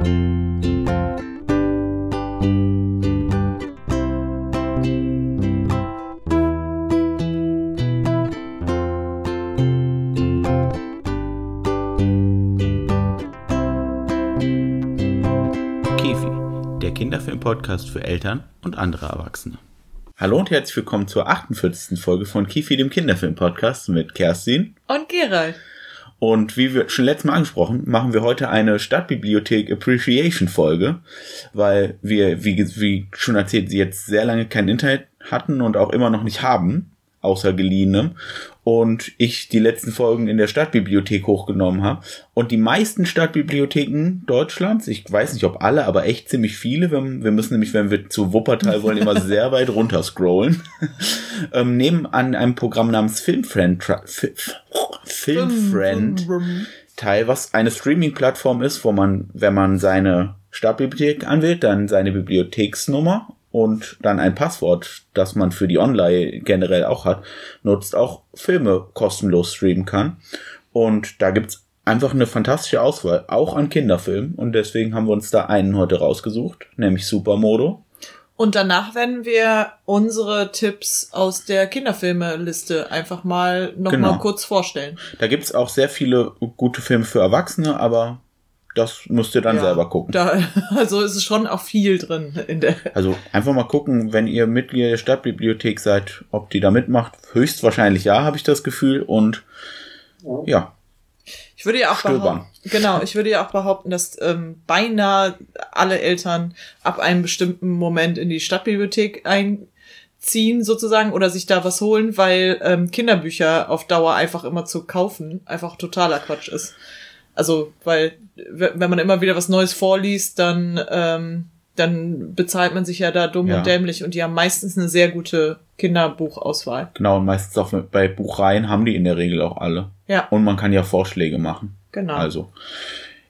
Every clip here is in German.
Kefi, der Kinderfilm-Podcast für Eltern und andere Erwachsene. Hallo und herzlich willkommen zur 48. Folge von Kifi, dem Kinderfilm-Podcast mit Kerstin. Und Gerald. Und wie wir schon letztes Mal angesprochen, machen wir heute eine Stadtbibliothek Appreciation Folge, weil wir, wie, wie schon erzählt, sie jetzt sehr lange kein Internet hatten und auch immer noch nicht haben, außer geliehenem. Und ich die letzten Folgen in der Stadtbibliothek hochgenommen habe. Und die meisten Stadtbibliotheken Deutschlands, ich weiß nicht ob alle, aber echt ziemlich viele, wir, wir müssen nämlich, wenn wir zu Wuppertal wollen, immer sehr weit runter scrollen, ähm, nehmen an einem Programm namens Filmfriend, Filmfriend teil, was eine Streaming-Plattform ist, wo man, wenn man seine Stadtbibliothek anwählt, dann seine Bibliotheksnummer und dann ein Passwort, das man für die Online generell auch hat, nutzt, auch Filme kostenlos streamen kann. Und da gibt's einfach eine fantastische Auswahl, auch an Kinderfilmen. Und deswegen haben wir uns da einen heute rausgesucht, nämlich Supermodo. Und danach werden wir unsere Tipps aus der Kinderfilme-Liste einfach mal noch Genau. mal kurz vorstellen. Da gibt's auch sehr viele gute Filme für Erwachsene, aber das müsst ihr dann Ja, selber gucken. Da, also ist es schon auch viel drin in der. Also einfach mal gucken, wenn ihr Mitglied der Stadtbibliothek seid, ob die da mitmacht. Höchstwahrscheinlich ja, habe ich das Gefühl. Und ja, Ich würde ja auch behaupten, genau, ich würde ja auch behaupten, dass ähm, beinahe alle Eltern ab einem bestimmten Moment in die Stadtbibliothek einziehen sozusagen oder sich da was holen, weil ähm, Kinderbücher auf Dauer einfach immer zu kaufen einfach totaler Quatsch ist. Also, weil wenn man immer wieder was Neues vorliest, dann ähm, dann bezahlt man sich ja da dumm Ja. und dämlich und die haben meistens eine sehr gute Kinderbuchauswahl. genau. Und meistens auch bei Buchreihen haben die in der Regel auch alle. Ja, Und man kann ja Vorschläge machen. genau. Also,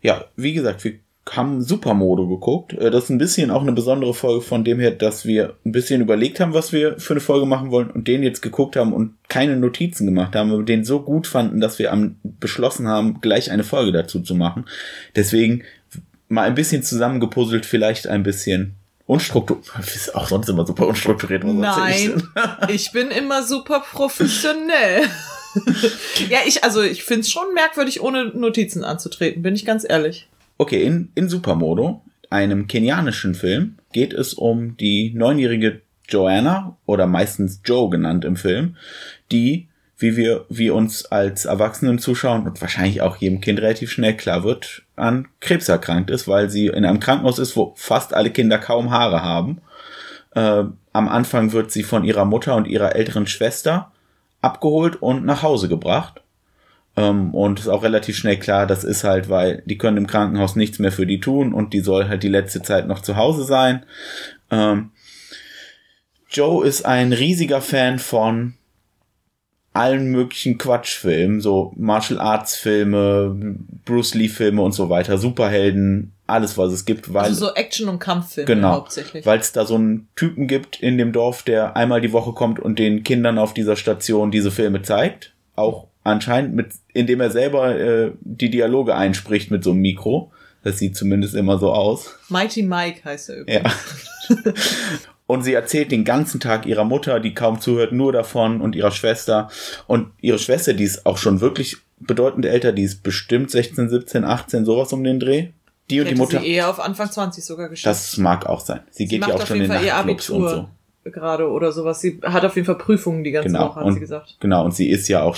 ja, wie gesagt, wir haben Supermodo geguckt. Äh, Das ist ein bisschen auch eine besondere Folge von dem her, dass wir ein bisschen überlegt haben, was wir für eine Folge machen wollen und den jetzt geguckt haben und keine Notizen gemacht haben, aber den so gut fanden, dass wir am, beschlossen haben, gleich eine Folge dazu zu machen. Deswegen mal ein bisschen zusammengepuzzelt, vielleicht ein bisschen unstrukturiert. Ist auch sonst immer super unstrukturiert. Nein, ich bin immer super professionell. ja, ich, also ich find's schon merkwürdig, ohne Notizen anzutreten, bin ich ganz ehrlich. Okay, in, in Supermodo, einem kenianischen Film, geht es um die neunjährige Joanna oder meistens Joe genannt im Film, die, wie wir, wie uns als Erwachsenen zuschauen und wahrscheinlich auch jedem Kind relativ schnell klar wird, an Krebs erkrankt ist, weil sie in einem Krankenhaus ist, wo fast alle Kinder kaum Haare haben. Äh, am Anfang wird sie von ihrer Mutter und ihrer älteren Schwester abgeholt und nach Hause gebracht. Ähm, und ist auch relativ schnell klar, das ist halt, weil die können im Krankenhaus nichts mehr für die tun und die soll halt die letzte Zeit noch zu Hause sein. Ähm, Joe ist ein riesiger Fan von allen möglichen Quatschfilmen, so Martial Arts Filme, Bruce Lee Filme und so weiter, Superhelden, alles was es gibt, weil Also so Action- und Kampffilme Genau, hauptsächlich. weil es da so einen Typen gibt in dem Dorf, der einmal die Woche kommt und den Kindern auf dieser Station diese Filme zeigt. Auch anscheinend mit, indem er selber äh, die Dialoge einspricht mit so einem Mikro. Das sieht zumindest immer so aus. Mighty Mike heißt er übrigens. Ja. Und sie erzählt den ganzen Tag ihrer Mutter, die kaum zuhört, nur davon und ihrer Schwester. Und ihre Schwester, die ist auch schon wirklich bedeutend älter, die ist bestimmt 16, 17, 18, sowas um den Dreh. Die und die Hätte Mutter. sie eher auf Anfang 20 sogar geschafft. Das mag auch sein. Sie sie geht ja auch schon in ihr Nachtclubs und so. Gerade oder sowas. Sie hat auf jeden Fall Prüfungen die ganze Genau. Woche, hat und, sie gesagt. Genau, und sie ist ja auch,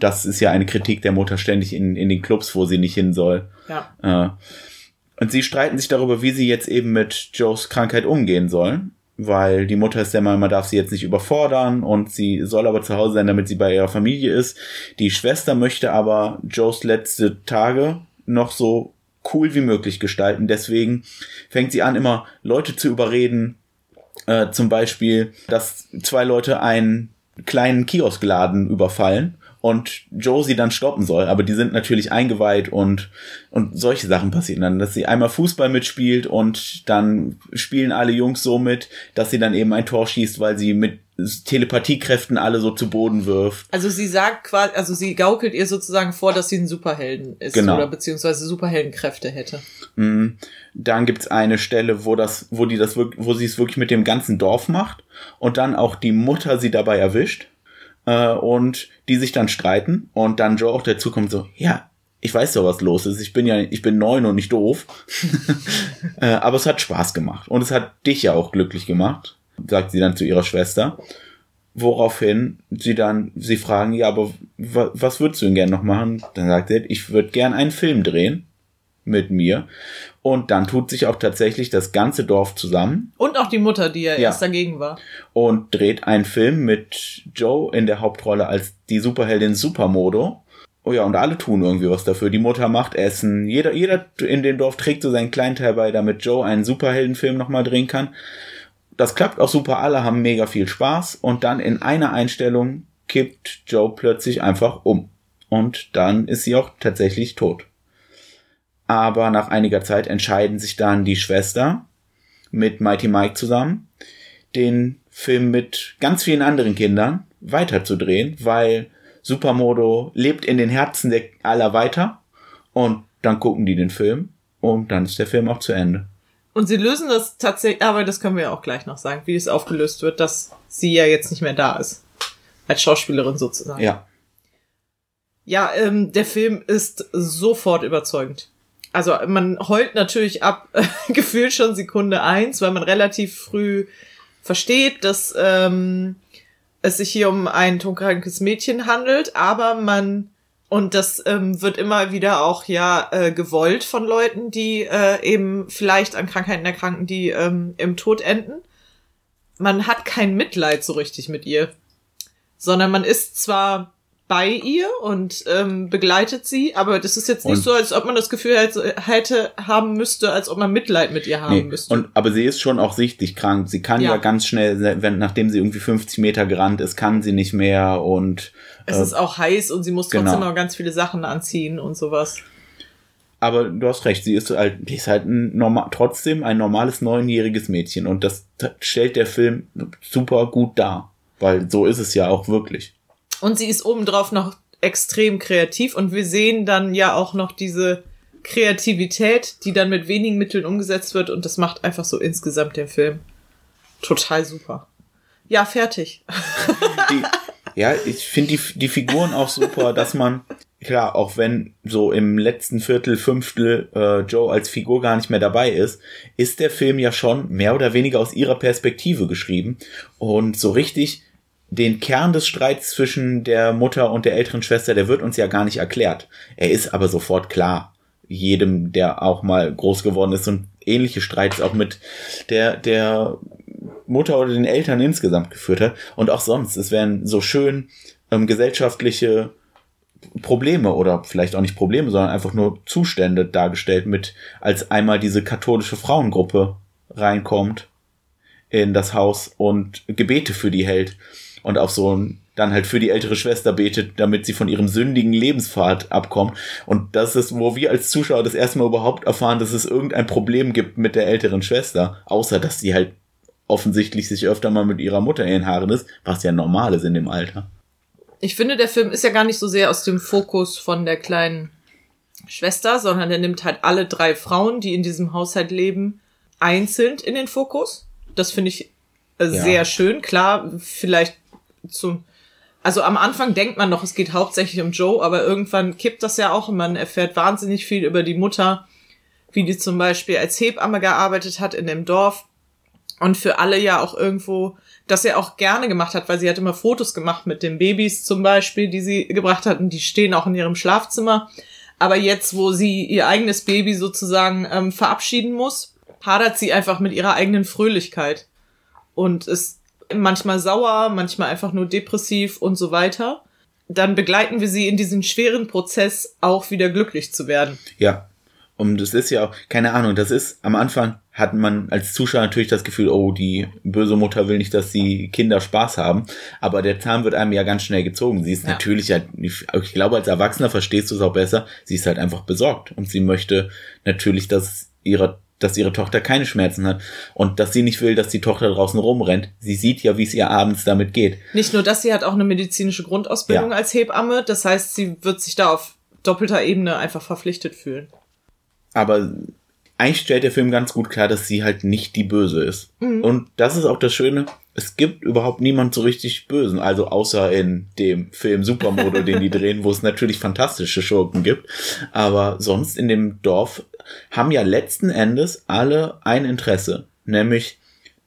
das ist ja eine Kritik der Mutter ständig in, in den Clubs, wo sie nicht hin soll. Ja. Äh, und sie streiten sich darüber, wie sie jetzt eben mit Joes Krankheit umgehen sollen. Weil die Mutter ist der Meinung, man darf sie jetzt nicht überfordern und sie soll aber zu Hause sein, damit sie bei ihrer Familie ist. Die Schwester möchte aber Joes letzte Tage noch so cool wie möglich gestalten. Deswegen fängt sie an, immer Leute zu überreden, äh, zum Beispiel, dass zwei Leute einen kleinen Kioskladen überfallen und Joe sie dann stoppen soll, aber die sind natürlich eingeweiht und, und solche Sachen passieren dann, dass sie einmal Fußball mitspielt und dann spielen alle Jungs so mit, dass sie dann eben ein Tor schießt, weil sie mit Telepathiekräften alle so zu Boden wirft. Also sie sagt quasi, also sie gaukelt ihr sozusagen vor, dass sie ein Superhelden ist Genau. oder beziehungsweise Superheldenkräfte hätte. Mm, Dann gibt's eine Stelle, wo das, wo die das wirklich, wo sie es wirklich mit dem ganzen Dorf macht und dann auch die Mutter sie dabei erwischt äh, und die sich dann streiten und dann Joe auch dazu kommt so, ja, ich weiß doch, was los ist. Ich bin ja, ich bin neun und nicht doof. äh, aber es hat Spaß gemacht und es hat dich ja auch glücklich gemacht, sagt sie dann zu ihrer Schwester. Woraufhin sie dann, sie fragen, ja, aber wa was würdest du denn gern noch machen? Dann sagt er, ich würde gern einen Film drehen mit mir. Und dann tut sich auch tatsächlich das ganze Dorf zusammen Und auch die Mutter, die ja, Ja. erst dagegen war. und dreht einen Film mit Joe in der Hauptrolle als die Superheldin Supermodo. Oh ja, und alle tun irgendwie was dafür. Die Mutter macht Essen. Jeder, jeder in dem Dorf trägt so seinen kleinen Teil bei, damit Joe einen Superheldenfilm nochmal drehen kann. Das klappt auch super. Alle haben mega viel Spaß. Und dann in einer Einstellung kippt Joe plötzlich einfach um. Und dann ist sie auch tatsächlich tot. Aber nach einiger Zeit entscheiden sich dann die Schwester mit Mighty Mike zusammen, den Film mit ganz vielen anderen Kindern weiterzudrehen, weil Supermodo lebt in den Herzen der aller weiter und dann gucken die den Film und dann ist der Film auch zu Ende. Und sie lösen das tatsächlich, aber das können wir ja auch gleich noch sagen, wie es aufgelöst wird, dass sie ja jetzt nicht mehr da ist. Als Schauspielerin sozusagen. Ja, Ja, ähm, der Film ist sofort überzeugend. Also man heult natürlich ab, gefühlt schon Sekunde eins, weil man relativ früh versteht, dass ähm, es sich hier um ein todkrankes Mädchen handelt, aber man und das ähm, wird immer wieder auch ja äh, gewollt von Leuten, die äh, eben vielleicht an Krankheiten erkranken, die ähm, im Tod enden. Man hat kein Mitleid so richtig mit ihr, sondern man ist zwar bei ihr und ähm, begleitet sie, aber das ist jetzt nicht Und- so, als ob man das Gefühl hätte, hätte haben müsste, als ob man Mitleid mit ihr haben nee. müsste. und aber sie ist schon auch sichtlich krank. Sie kann ja, Ja. ganz schnell, wenn nachdem sie irgendwie 50 Meter gerannt ist, kann sie nicht mehr und es äh, ist auch heiß und sie muss trotzdem genau. noch ganz viele Sachen anziehen und sowas. Aber du hast recht, sie ist halt, die ist halt ein normal, trotzdem ein normales neunjähriges Mädchen und das stellt der Film super gut dar, weil so ist es ja auch wirklich. Und sie ist obendrauf noch extrem kreativ und wir sehen dann ja auch noch diese Kreativität, die dann mit wenigen Mitteln umgesetzt wird und das macht einfach so insgesamt den Film total super. Ja, fertig. Die, ja, ich finde die, die Figuren auch super, dass man, klar, auch wenn so im letzten Viertel, Fünftel äh, Joe als Figur gar nicht mehr dabei ist, ist der Film ja schon mehr oder weniger aus ihrer Perspektive geschrieben und so richtig den Kern des Streits zwischen der Mutter und der älteren Schwester, der wird uns ja gar nicht erklärt. Er ist aber sofort klar. Jedem, der auch mal groß geworden ist und ähnliche Streits auch mit der, der Mutter oder den Eltern insgesamt geführt hat. Und auch sonst. Es werden so schön ähm, gesellschaftliche Probleme oder vielleicht auch nicht Probleme, sondern einfach nur Zustände dargestellt mit, als einmal diese katholische Frauengruppe reinkommt in das Haus und Gebete für die hält und auch so ein dann halt für die ältere Schwester betet, damit sie von ihrem sündigen Lebenspfad abkommt. Und das ist, wo wir als Zuschauer das erste Mal überhaupt erfahren, dass es irgendein Problem gibt mit der älteren Schwester, außer dass sie halt offensichtlich sich öfter mal mit ihrer Mutter in den Haaren ist, was ja normal ist in dem Alter. Ich finde, der Film ist ja gar nicht so sehr aus dem Fokus von der kleinen Schwester, sondern der nimmt halt alle drei Frauen, die in diesem Haushalt leben, einzeln in den Fokus. Das finde ich äh, Ja. sehr schön. Klar, vielleicht zum, also am Anfang denkt man noch, es geht hauptsächlich um Joe, aber irgendwann kippt das ja auch und man erfährt wahnsinnig viel über die Mutter, wie die zum Beispiel als Hebamme gearbeitet hat in dem Dorf und für alle ja auch irgendwo, das er auch gerne gemacht hat, weil sie hat immer Fotos gemacht mit den Babys zum Beispiel, die sie gebracht hat und die stehen auch in ihrem Schlafzimmer. Aber jetzt, wo sie ihr eigenes Baby sozusagen ähm, verabschieden muss, hadert sie einfach mit ihrer eigenen Fröhlichkeit und ist manchmal sauer, manchmal einfach nur depressiv und so weiter. Dann begleiten wir sie in diesen schweren Prozess, auch wieder glücklich zu werden. Ja. Und das ist ja auch, keine Ahnung, das ist, am Anfang hat man als Zuschauer natürlich das Gefühl, oh, die böse Mutter will nicht, dass die Kinder Spaß haben. Aber der Zahn wird einem ja ganz schnell gezogen. Sie ist Ja. natürlich halt, ich glaube, als Erwachsener verstehst du es auch besser. Sie ist halt einfach besorgt. Und sie möchte natürlich, dass ihre, dass ihre Tochter keine Schmerzen hat. Und dass sie nicht will, dass die Tochter draußen rumrennt. Sie sieht ja, wie es ihr abends damit geht. Nicht nur das, sie hat auch eine medizinische Grundausbildung Ja. als Hebamme. Das heißt, sie wird sich da auf doppelter Ebene einfach verpflichtet fühlen. Aber eigentlich stellt der Film ganz gut klar, dass sie halt nicht die Böse ist. Und das ist auch das Schöne. Es gibt überhaupt niemand so richtig Bösen. Also außer in dem Film Supermodo, den die drehen, wo es natürlich fantastische Schurken gibt. Aber sonst in dem Dorf haben ja letzten Endes alle ein Interesse. Nämlich,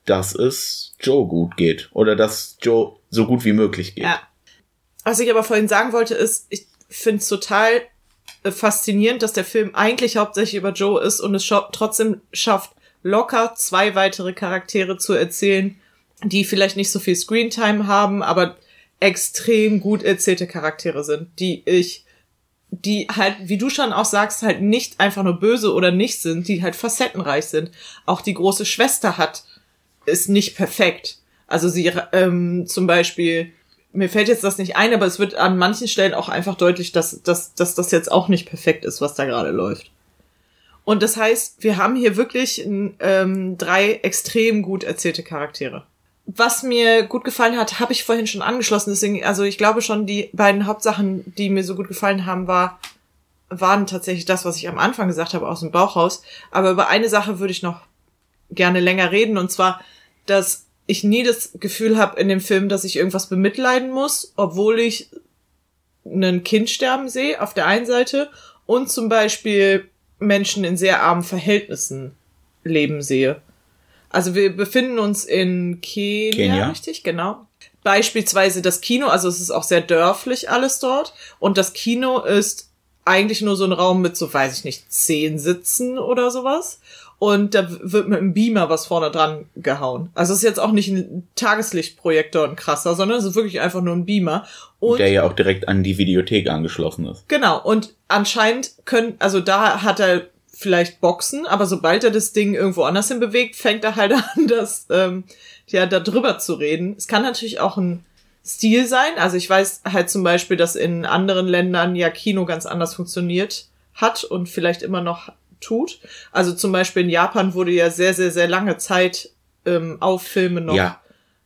dass es Joe gut geht. Oder dass Joe so gut wie möglich geht. Ja. Was ich aber vorhin sagen wollte, ist, ich finde es total äh, faszinierend, dass der Film eigentlich hauptsächlich über Joe ist und es trotzdem schafft, locker zwei weitere Charaktere zu erzählen, die vielleicht nicht so viel Screentime haben, aber extrem gut erzählte Charaktere sind, die ich, die halt, wie du schon auch sagst, halt nicht einfach nur böse oder nicht sind, die halt facettenreich sind. Auch die große Schwester hat, ist nicht perfekt. Also sie, ähm, zum Beispiel, mir fällt jetzt das nicht ein, aber es wird an manchen Stellen auch einfach deutlich, dass, dass, dass das jetzt auch nicht perfekt ist, was da gerade läuft. Und das heißt, wir haben hier wirklich ähm, drei extrem gut erzählte Charaktere. Was mir gut gefallen hat, habe ich vorhin schon angeschlossen. Deswegen, also ich glaube schon, die beiden Hauptsachen, die mir so gut gefallen haben, war, waren tatsächlich das, was ich am Anfang gesagt habe, aus dem Bauch raus. Aber über eine Sache würde ich noch gerne länger reden, und zwar, dass ich nie das Gefühl habe in dem Film, dass ich irgendwas bemitleiden muss, obwohl ich ein Kind sterben sehe, auf der einen Seite, und zum Beispiel Menschen in sehr armen Verhältnissen leben sehe. Also wir befinden uns in Kenia, Kenia. richtig, genau. Beispielsweise das Kino, also es ist auch sehr dörflich alles dort. Und das Kino ist eigentlich nur so ein Raum mit so, weiß ich nicht, zehn Sitzen oder sowas. Und da wird mit einem Beamer was vorne dran gehauen. Also es ist jetzt auch nicht ein Tageslichtprojektor, ein krasser, sondern es ist wirklich einfach nur ein Beamer. Und Der ja auch direkt an die Videothek angeschlossen ist. Genau, und anscheinend können, also da hat er vielleicht Boxen, aber sobald er das Ding irgendwo anders hin bewegt, fängt er halt an, das, ähm, ja, da drüber zu reden. Es kann natürlich auch ein Stil sein. Also ich weiß halt zum Beispiel, dass in anderen Ländern ja Kino ganz anders funktioniert hat und vielleicht immer noch tut. Also zum Beispiel in Japan wurde ja sehr, sehr, sehr lange Zeit ähm, auf Filme noch Ja,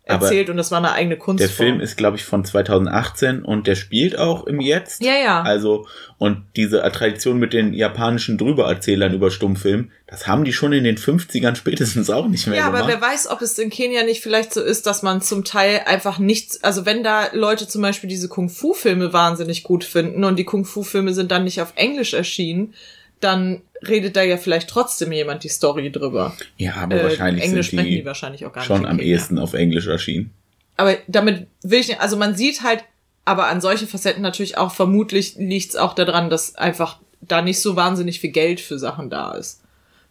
aber erzählt und das war eine eigene Der Kunstform. Film ist, glaube ich, von 2018 und der spielt auch im Jetzt. ja, ja. Also, und diese Tradition mit den japanischen Drübererzählern über Stummfilm, das haben die schon in den 50ern spätestens auch nicht mehr Ja, aber gemacht. wer weiß, ob es in Kenia nicht vielleicht so ist, dass man zum Teil einfach nichts, also wenn da Leute zum Beispiel diese Kung-Fu-Filme wahnsinnig gut finden und die Kung-Fu-Filme sind dann nicht auf Englisch erschienen, dann redet da ja vielleicht trotzdem jemand die Story drüber. ja, aber Äh, wahrscheinlich Englisch sind sprechen die, die wahrscheinlich auch gar schon nicht. am ehesten auf Englisch erschienen. Aber damit will ich nicht, also man sieht halt, aber an solchen Facetten natürlich auch, vermutlich liegt es auch daran, dass einfach da nicht so wahnsinnig viel Geld für Sachen da ist.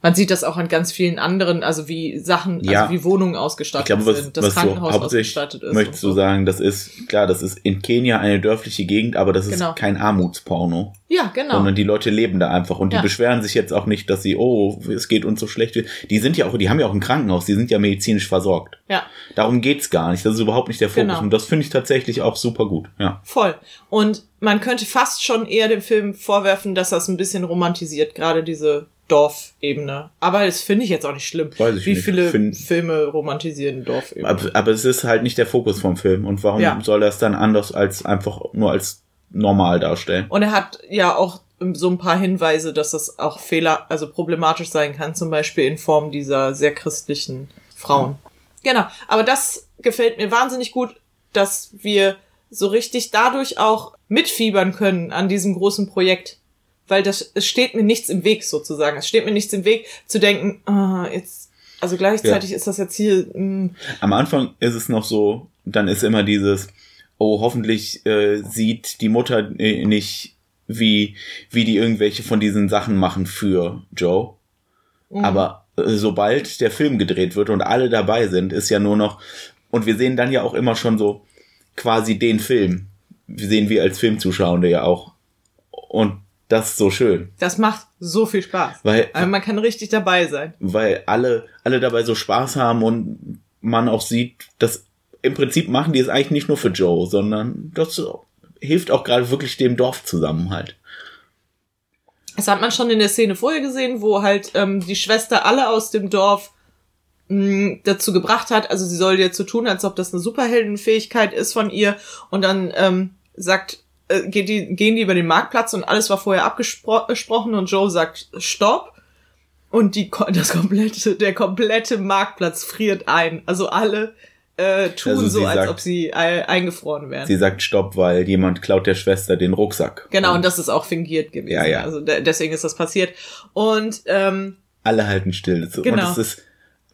Man sieht das auch an ganz vielen anderen, also wie Sachen, Ja. also wie Wohnungen Ich ausgestattet glaube, was, sind, das was so Krankenhaus hauptsächlich ausgestattet ist. möchtest und du so. sagen, das ist, klar, das ist in Kenia eine dörfliche Gegend, aber das ist Genau. kein Armutsporno. Ja, genau. sondern die Leute leben da einfach und die Ja. beschweren sich jetzt auch nicht, dass sie, oh, es geht uns so schlecht. Die sind ja auch, die haben ja auch ein Krankenhaus, die sind ja medizinisch versorgt. Ja, Darum geht's gar nicht. Das ist überhaupt nicht der Fokus. Genau. Und das finde ich tatsächlich auch super gut. Ja. voll. Und man könnte fast schon eher dem Film vorwerfen, dass das ein bisschen romantisiert, gerade diese Dorfebene. Aber das finde ich jetzt auch nicht schlimm. Weiß ich Wie nicht. viele Find- Filme romantisieren Dorfebene? Aber, aber es ist halt nicht der Fokus vom Film. Und warum Ja. soll er es dann anders als einfach nur als normal darstellen? Und er hat ja auch so ein paar Hinweise, dass das auch Fehler, also problematisch sein kann, zum Beispiel in Form dieser sehr christlichen Frauen. Genau. Aber das gefällt mir wahnsinnig gut, dass wir so richtig dadurch auch mitfiebern können an diesem großen Projekt. Weil das, es steht mir nichts im Weg sozusagen. Es steht mir nichts im Weg zu denken, ah, jetzt, also gleichzeitig ist das jetzt hier, mm, Am Anfang ist es noch so, dann ist immer dieses, oh, hoffentlich äh, sieht die Mutter äh, nicht, wie, wie die irgendwelche von diesen Sachen machen für Joe. Aber äh, sobald der Film gedreht wird und alle dabei sind, ist ja nur noch, und wir sehen dann ja auch immer schon so quasi den Film. Wir sehen wir als Filmzuschauende ja auch. Und das ist so schön. das macht so viel Spaß. Weil, Also man kann richtig dabei sein. weil alle, alle dabei so Spaß haben und man auch sieht, dass im Prinzip machen die es eigentlich nicht nur für Joe, sondern das hilft auch gerade wirklich dem Dorfzusammenhalt. Das hat man schon in der Szene vorher gesehen, wo halt ähm, die Schwester alle aus dem Dorf mh, dazu gebracht hat, also sie soll jetzt so tun, als ob das eine Superheldenfähigkeit ist von ihr und dann ähm, sagt, äh, geht die, gehen die über den Marktplatz und alles war vorher abgesprochen und Joe sagt Stopp und die, das komplette, der komplette Marktplatz friert ein. Also alle äh, tun also so, als sagt, ob sie eingefroren wären. Sie sagt Stopp, weil jemand klaut der Schwester den Rucksack. Genau, und, und das ist auch fingiert gewesen. Ja, ja. Also deswegen ist das passiert. Und ähm, alle halten still. Genau. Und es ist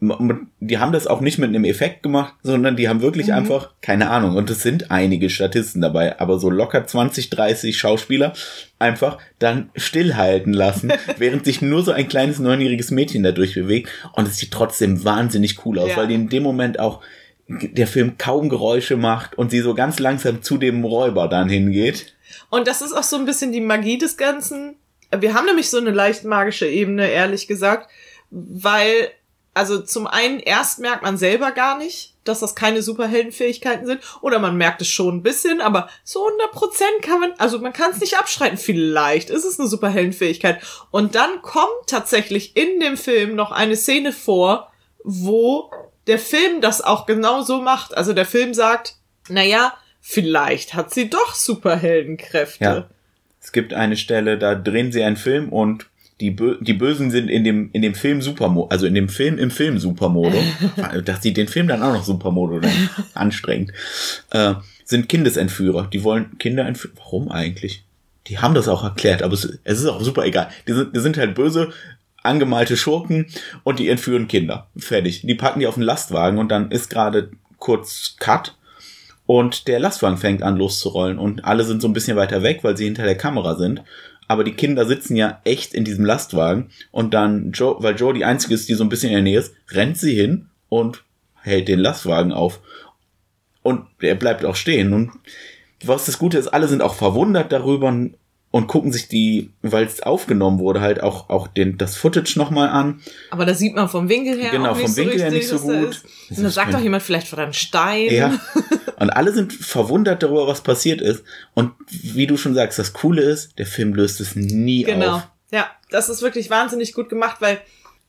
die haben das auch nicht mit einem Effekt gemacht, sondern die haben wirklich mhm. einfach, keine Ahnung, und es sind einige Statisten dabei, aber so locker 20, 30 Schauspieler einfach dann stillhalten lassen, während sich nur so ein kleines neunjähriges Mädchen dadurch bewegt und es sieht trotzdem wahnsinnig cool aus, ja. weil die in dem Moment auch der Film kaum Geräusche macht und sie so ganz langsam zu dem Räuber dann hingeht. Und das ist auch so ein bisschen die Magie des Ganzen. Wir haben nämlich so eine leicht magische Ebene, ehrlich gesagt, weil also zum einen erst merkt man selber gar nicht, dass das keine Superheldenfähigkeiten sind, oder man merkt es schon ein bisschen, aber so 100 Prozent kann man, also man kann es nicht abschreiten. Vielleicht ist es eine Superheldenfähigkeit. Und dann kommt tatsächlich in dem Film noch eine Szene vor, wo der Film das auch genau so macht. Also der Film sagt, naja, vielleicht hat sie doch Superheldenkräfte. Ja. Es gibt eine Stelle, da drehen sie einen Film und die, Bö die Bösen sind in dem, in dem Film Supermodo, also in dem Film im Film Supermodo, dass sie den Film dann auch noch Supermodo dann anstrengt, äh, sind Kindesentführer. Die wollen Kinder entführen. Warum eigentlich? Die haben das auch erklärt, aber es, es ist auch super egal. Die sind, die sind halt böse, angemalte Schurken und die entführen Kinder. Fertig. Die packen die auf den Lastwagen und dann ist gerade kurz Cut und der Lastwagen fängt an loszurollen und alle sind so ein bisschen weiter weg, weil sie hinter der Kamera sind aber die Kinder sitzen ja echt in diesem Lastwagen und dann Joe, weil Joe die einzige ist, die so ein bisschen in der Nähe ist, rennt sie hin und hält den Lastwagen auf. Und er bleibt auch stehen. Und was das Gute ist, alle sind auch verwundert darüber und gucken sich die, weil es aufgenommen wurde, halt auch, auch den, das Footage nochmal an. Aber da sieht man vom Winkel her genau, vom Winkel so her nicht so gut. Und da sagt doch jemand vielleicht von einem Stein. Ja. Und alle sind verwundert darüber, was passiert ist. Und wie du schon sagst, das Coole ist, der Film löst es nie genau. auf. Ja, das ist wirklich wahnsinnig gut gemacht, weil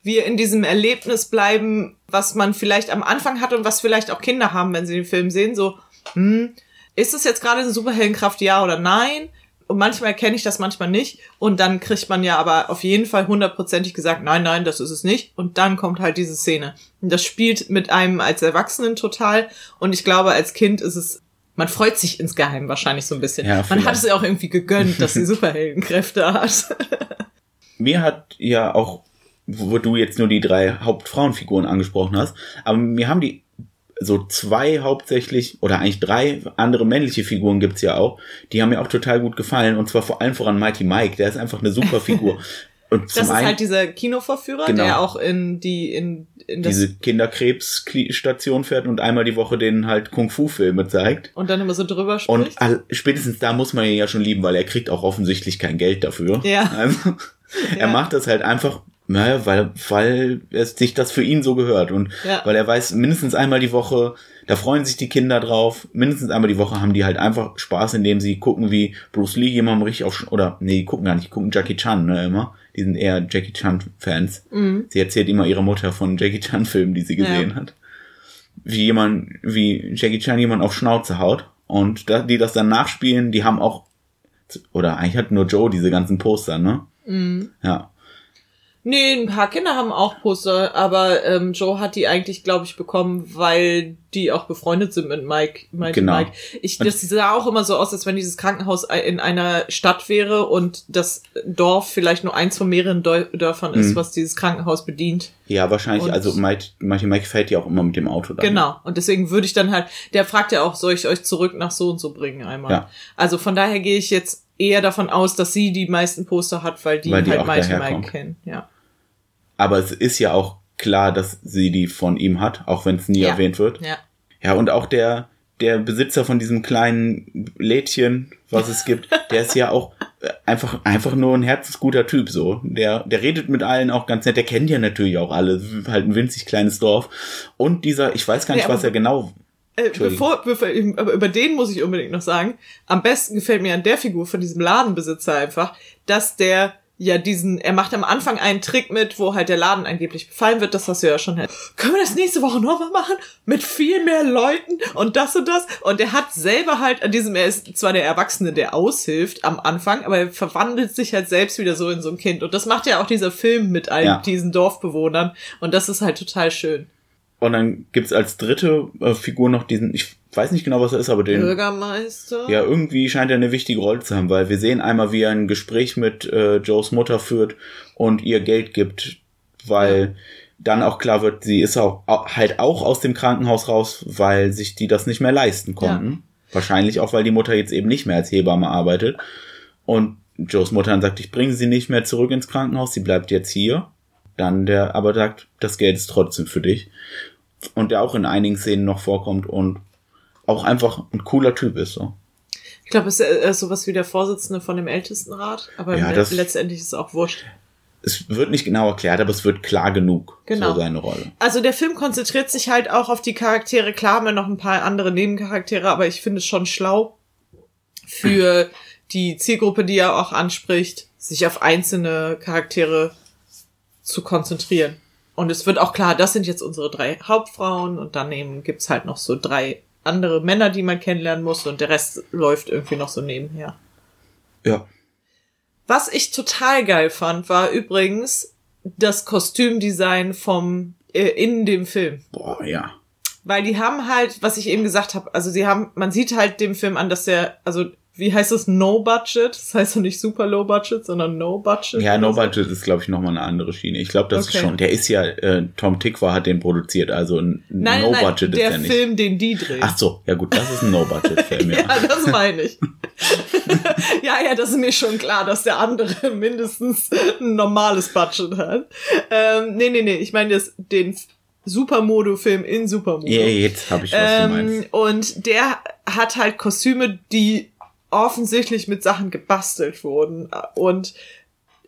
wir in diesem Erlebnis bleiben, was man vielleicht am Anfang hat und was vielleicht auch Kinder haben, wenn sie den Film sehen. So, hm, ist es jetzt gerade eine Superheldenkraft, ja oder nein? Und manchmal kenne ich das, manchmal nicht. Und dann kriegt man ja aber auf jeden Fall hundertprozentig gesagt, nein, nein, das ist es nicht. Und dann kommt halt diese Szene. Und das spielt mit einem als Erwachsenen total. Und ich glaube, als Kind ist es, man freut sich insgeheim wahrscheinlich so ein bisschen. Ja, man hat es ja auch irgendwie gegönnt, dass sie Superheldenkräfte hat. Mir hat ja auch, wo du jetzt nur die drei Hauptfrauenfiguren angesprochen hast, aber mir haben die so zwei hauptsächlich oder eigentlich drei andere männliche Figuren gibt's ja auch, die haben mir auch total gut gefallen und zwar vor allem voran Mighty Mike, der ist einfach eine super Figur. Und das ist einen, halt dieser Kinoverführer, genau, der auch in die in, in das diese Kinderkrebsstation fährt und einmal die Woche den halt Kung Fu Filme zeigt und dann immer so drüber spricht. Und spätestens da muss man ihn ja schon lieben, weil er kriegt auch offensichtlich kein Geld dafür. Ja. Also, ja. er macht das halt einfach naja, weil, weil es sich das für ihn so gehört und ja. weil er weiß, mindestens einmal die Woche, da freuen sich die Kinder drauf, mindestens einmal die Woche haben die halt einfach Spaß, indem sie gucken, wie Bruce Lee jemandem richtig auf, oder, nee, die gucken gar nicht, die gucken Jackie Chan, ne, immer. Die sind eher Jackie Chan-Fans. Mhm. Sie erzählt immer ihrer Mutter von Jackie Chan-Filmen, die sie gesehen ja. hat. Wie jemand, wie Jackie Chan jemand auf Schnauze haut und da, die das dann nachspielen, die haben auch, oder eigentlich hat nur Joe diese ganzen Poster, ne? Mhm. Ja. Nee, ein paar Kinder haben auch Poster, aber ähm, Joe hat die eigentlich, glaube ich, bekommen, weil die auch befreundet sind mit Mike. Mike genau. Mike. Ich, das sah auch immer so aus, als wenn dieses Krankenhaus in einer Stadt wäre und das Dorf vielleicht nur eins von mehreren Dörfern ist, mhm. was dieses Krankenhaus bedient. Ja, wahrscheinlich. Und also Mike, Mike, Mike fährt ja auch immer mit dem Auto da. Genau. Und deswegen würde ich dann halt, der fragt ja auch, soll ich euch zurück nach so und so bringen einmal. Ja. Also von daher gehe ich jetzt eher davon aus, dass sie die meisten Poster hat, weil die, weil die halt Mike Mike kennen. Ja. Aber es ist ja auch klar, dass sie die von ihm hat, auch wenn es nie ja. erwähnt wird. Ja. Ja, und auch der, der Besitzer von diesem kleinen Lädchen, was es gibt, der ist ja auch äh, einfach, einfach nur ein herzensguter Typ, so. Der, der redet mit allen auch ganz nett, der kennt ja natürlich auch alle, halt ein winzig kleines Dorf. Und dieser, ich weiß gar nicht, ja, was er genau äh, bevor, bevor, aber über den muss ich unbedingt noch sagen. Am besten gefällt mir an der Figur von diesem Ladenbesitzer einfach, dass der ja diesen, er macht am Anfang einen Trick mit, wo halt der Laden angeblich befallen wird, das hast du ja schon. Können wir das nächste Woche nochmal machen? Mit viel mehr Leuten und das und das. Und er hat selber halt an diesem, er ist zwar der Erwachsene, der aushilft am Anfang, aber er verwandelt sich halt selbst wieder so in so ein Kind. Und das macht ja auch dieser Film mit all Ja. diesen Dorfbewohnern. Und das ist halt total schön. Und dann gibt's als dritte äh, Figur noch diesen, ich weiß nicht genau, was er ist, aber den. Bürgermeister. Ja, irgendwie scheint er eine wichtige Rolle zu haben, weil wir sehen einmal, wie er ein Gespräch mit äh, Joes Mutter führt und ihr Geld gibt, weil dann auch klar wird, sie ist auch au- halt auch aus dem Krankenhaus raus, weil sich die das nicht mehr leisten konnten. Wahrscheinlich auch, weil die Mutter jetzt eben nicht mehr als Hebamme arbeitet. Und Joes Mutter dann sagt, ich bringe sie nicht mehr zurück ins Krankenhaus, sie bleibt jetzt hier. Dann der aber sagt, das Geld ist trotzdem für dich. Und der auch in einigen Szenen noch vorkommt und auch einfach ein cooler Typ ist so. Ich glaube, es ist sowas wie der Vorsitzende von dem Ältestenrat, aber Ja, das- letztendlich ist es auch wurscht. es wird nicht genau erklärt, aber es wird klar genug, Genau. so seine Rolle. Also der Film konzentriert sich halt auch auf die Charaktere. Klar haben wir noch ein paar andere Nebencharaktere, aber ich finde es schon schlau für die Zielgruppe, die er auch anspricht, sich auf einzelne Charaktere zu konzentrieren. Und es wird auch klar, das sind jetzt unsere drei Hauptfrauen und daneben gibt's halt noch so drei andere Männer, die man kennenlernen muss und der Rest läuft irgendwie noch so nebenher. Ja. Was ich total geil fand, war übrigens das Kostümdesign vom äh, in dem Film. Boah, ja. Weil die haben halt, was ich eben gesagt habe, also sie haben, man sieht halt dem Film an, dass der, also wie heißt das, No Budget? Das heißt doch nicht super Low Budget, sondern No Budget. Ja, No so. Budget ist, glaube ich, nochmal eine andere Schiene. Ich glaube, das Okay. ist schon, der ist ja, äh, Tom Tickwer hat den produziert, also ein Nein, No nein, Budget ist der der nicht. Film, den die drehen. Ach so, ja gut, das ist ein No Budget Film, ja. Ja, das meine ich. ja, ja, das ist mir schon klar, dass der andere mindestens ein normales Budget hat. Ähm, nee, nee, nee, ich meine den Supermodo-Film in Supermodo. Ja, jetzt habe ich was Ähm, meinst. und der hat halt Kostüme, die offensichtlich mit Sachen gebastelt wurden. Und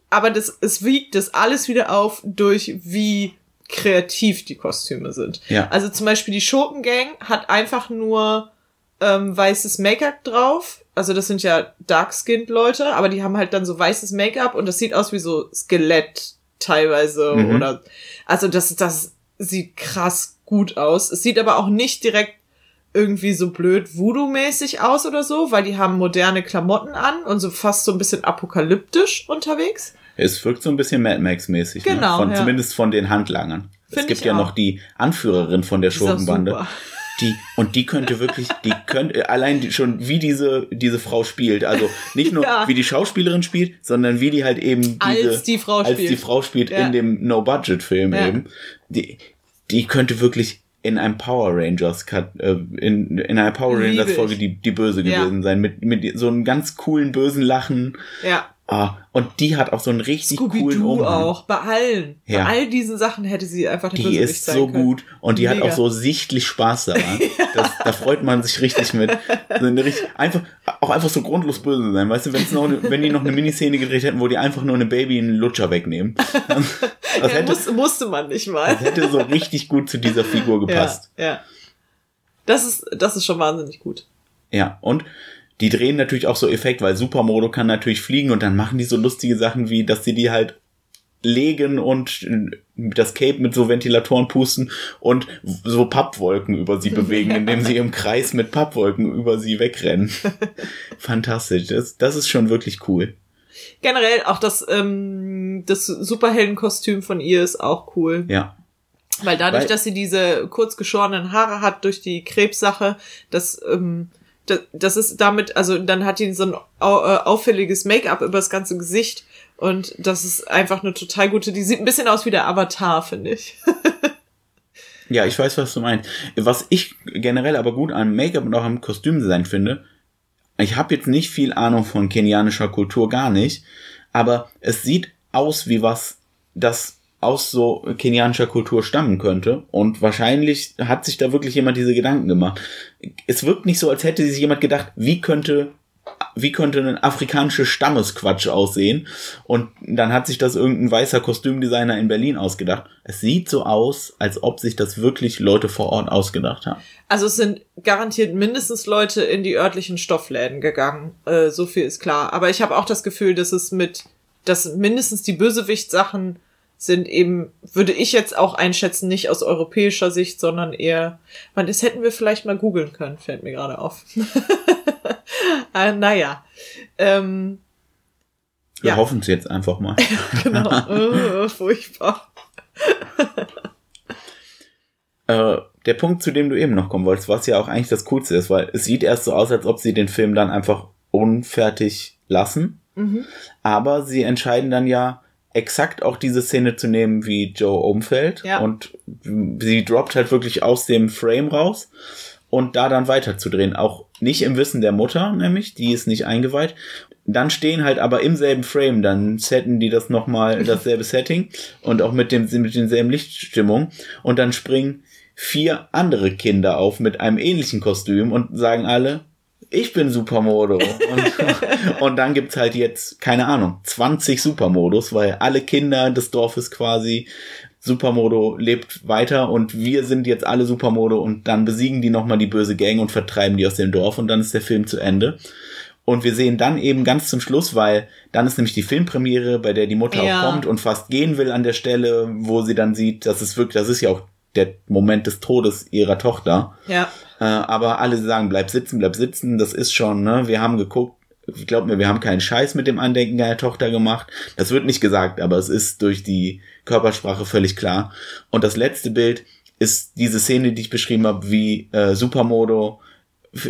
aber das, es wiegt das alles wieder auf durch wie kreativ die Kostüme sind. Ja. Also zum Beispiel die Schurkengang hat einfach nur ähm, weißes Make-up drauf. Also das sind ja dark-skinned Leute, aber die haben halt dann so weißes Make-up und das sieht aus wie so Skelett teilweise Mhm. oder also das das sieht krass gut aus. Es sieht aber auch nicht direkt irgendwie so blöd Voodoo-mäßig aus oder so, weil die haben moderne Klamotten an und so fast so ein bisschen apokalyptisch unterwegs. Es wirkt so ein bisschen Mad Max-mäßig, Genau, ne? von, ja. zumindest von den Handlangern. es Find gibt ich ja auch. noch die Anführerin von der Schurkenbande. Die, und die könnte wirklich, die könnte, allein schon wie diese, diese Frau spielt. Also nicht nur Ja. wie die Schauspielerin spielt, sondern wie die halt eben diese, Als die Frau als spielt. die Frau spielt Ja. in dem No-Budget-Film eben. Die, die könnte wirklich in einem Power Rangers Cut, äh, in, in einer Power Rangers Folge die, die böse Ja. gewesen sein. Mit, mit so einem ganz coolen bösen Lachen. Ja. Ah, und die hat auch so einen richtig coolen Scooby-Doo Umhang. auch. Bei allen. Ja. Bei all diesen Sachen hätte sie einfach der Die ist so können. gut und die hat Mega. auch so sichtlich Spaß daran. das, da freut man sich richtig mit. So eine richtig, einfach, auch einfach so grundlos böse sein. Weißt du, wenn's noch wenn die noch eine Miniszene gedreht hätten, wo die einfach nur eine Baby einen Lutscher wegnehmen. Das, Ja, hätte, muss, musste man nicht mal. das hätte so richtig gut zu dieser Figur gepasst. Ja, ja. Das ist, das ist schon wahnsinnig gut. Ja, und die drehen natürlich auch so Effekt, weil Supermodo kann natürlich fliegen und dann machen die so lustige Sachen wie, dass sie die halt legen und das Cape mit so Ventilatoren pusten und so Pappwolken über sie bewegen, indem sie im Kreis mit Pappwolken über sie wegrennen. Fantastisch. Das, das ist schon wirklich cool. Generell auch das, ähm, das Superheldenkostüm von ihr ist auch cool. Ja. Weil dadurch, Weil- dass sie diese kurz geschorenen Haare hat durch die Krebssache, das, ähm, das, ist damit, also dann hat die so ein äh, auffälliges Make-up über das ganze Gesicht und das ist einfach eine total gute, die sieht ein bisschen aus wie der Avatar, finde ich. Ja, ich weiß, was du meinst. Was ich generell aber gut an Make-up und auch am Kostümdesign finde, ich habe jetzt nicht viel Ahnung von kenianischer Kultur, gar nicht, aber es sieht aus wie was, das aus so kenianischer Kultur stammen könnte und wahrscheinlich hat sich da wirklich jemand diese Gedanken gemacht. Es wirkt nicht so, als hätte sich jemand gedacht, wie könnte wie könnte ein afrikanischer Stammesquatsch aussehen? Und dann hat sich das irgendein weißer Kostümdesigner in Berlin ausgedacht. Es sieht so aus, als ob sich das wirklich Leute vor Ort ausgedacht haben. Also es sind garantiert mindestens Leute in die örtlichen Stoffläden gegangen. Äh, so viel ist klar. Aber ich habe auch das Gefühl, dass es mit dass mindestens die Bösewicht-Sachen sind eben, würde ich jetzt auch einschätzen, nicht aus europäischer Sicht, sondern eher, man, das hätten wir vielleicht mal googeln können, fällt mir gerade auf. äh, naja. Ähm, wir ja. hoffen es jetzt einfach mal. genau. Oh, furchtbar. äh, der Punkt, zu dem du eben noch kommen wolltest, was ja auch eigentlich das Coolste ist, weil es sieht erst so aus, als ob sie den Film dann einfach unfertig lassen. Mhm. Aber sie entscheiden dann ja, exakt auch diese Szene zu nehmen, wie Joe umfällt. Ja. Und sie droppt halt wirklich aus dem Frame raus und da dann weiterzudrehen. Auch nicht im Wissen der Mutter, nämlich, die ist nicht eingeweiht. Dann stehen halt aber im selben Frame, dann setten die das nochmal, dasselbe Setting und auch mit dem, mit denselben Lichtstimmungen und dann springen vier andere Kinder auf mit einem ähnlichen Kostüm und sagen alle, ich bin Supermodo. Und, und dann gibt's halt jetzt, keine Ahnung, 20 Supermodus, weil alle Kinder des Dorfes quasi Supermodo lebt weiter und wir sind jetzt alle Supermodo und dann besiegen die nochmal die böse Gang und vertreiben die aus dem Dorf und dann ist der Film zu Ende. Und wir sehen dann eben ganz zum Schluss, weil dann ist nämlich die Filmpremiere, bei der die Mutter ja. auch kommt und fast gehen will an der Stelle, wo sie dann sieht, dass es wirklich, das ist ja auch der Moment des Todes ihrer Tochter. Ja. Äh, aber alle sagen, bleib sitzen, bleib sitzen, das ist schon, ne? Wir haben geguckt, glaub mir, wir haben keinen Scheiß mit dem Andenken deiner Tochter gemacht. Das wird nicht gesagt, aber es ist durch die Körpersprache völlig klar. Und das letzte Bild ist diese Szene, die ich beschrieben habe, wie äh, Supermodo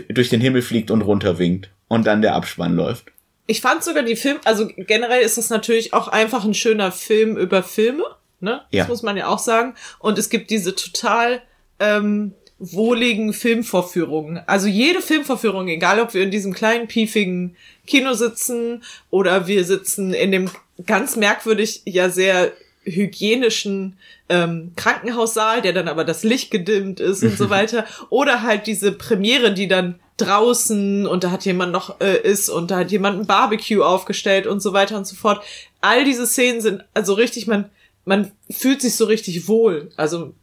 durch den Himmel fliegt und runterwinkt und dann der Abspann läuft. Ich fand sogar die Film, also generell ist das natürlich auch einfach ein schöner Film über Filme, ne? Ja. Das muss man ja auch sagen. Und es gibt diese total ähm, wohligen Filmvorführungen. Also jede Filmvorführung, egal ob wir in diesem kleinen, piefigen Kino sitzen oder wir sitzen in dem ganz merkwürdig, ja sehr hygienischen ähm, Krankenhaussaal, der dann aber das Licht gedimmt ist und so weiter. Oder halt diese Premiere, die dann draußen und da hat jemand noch äh, ist und da hat jemand ein Barbecue aufgestellt und so weiter und so fort. All diese Szenen sind also richtig, man man fühlt sich so richtig wohl. Also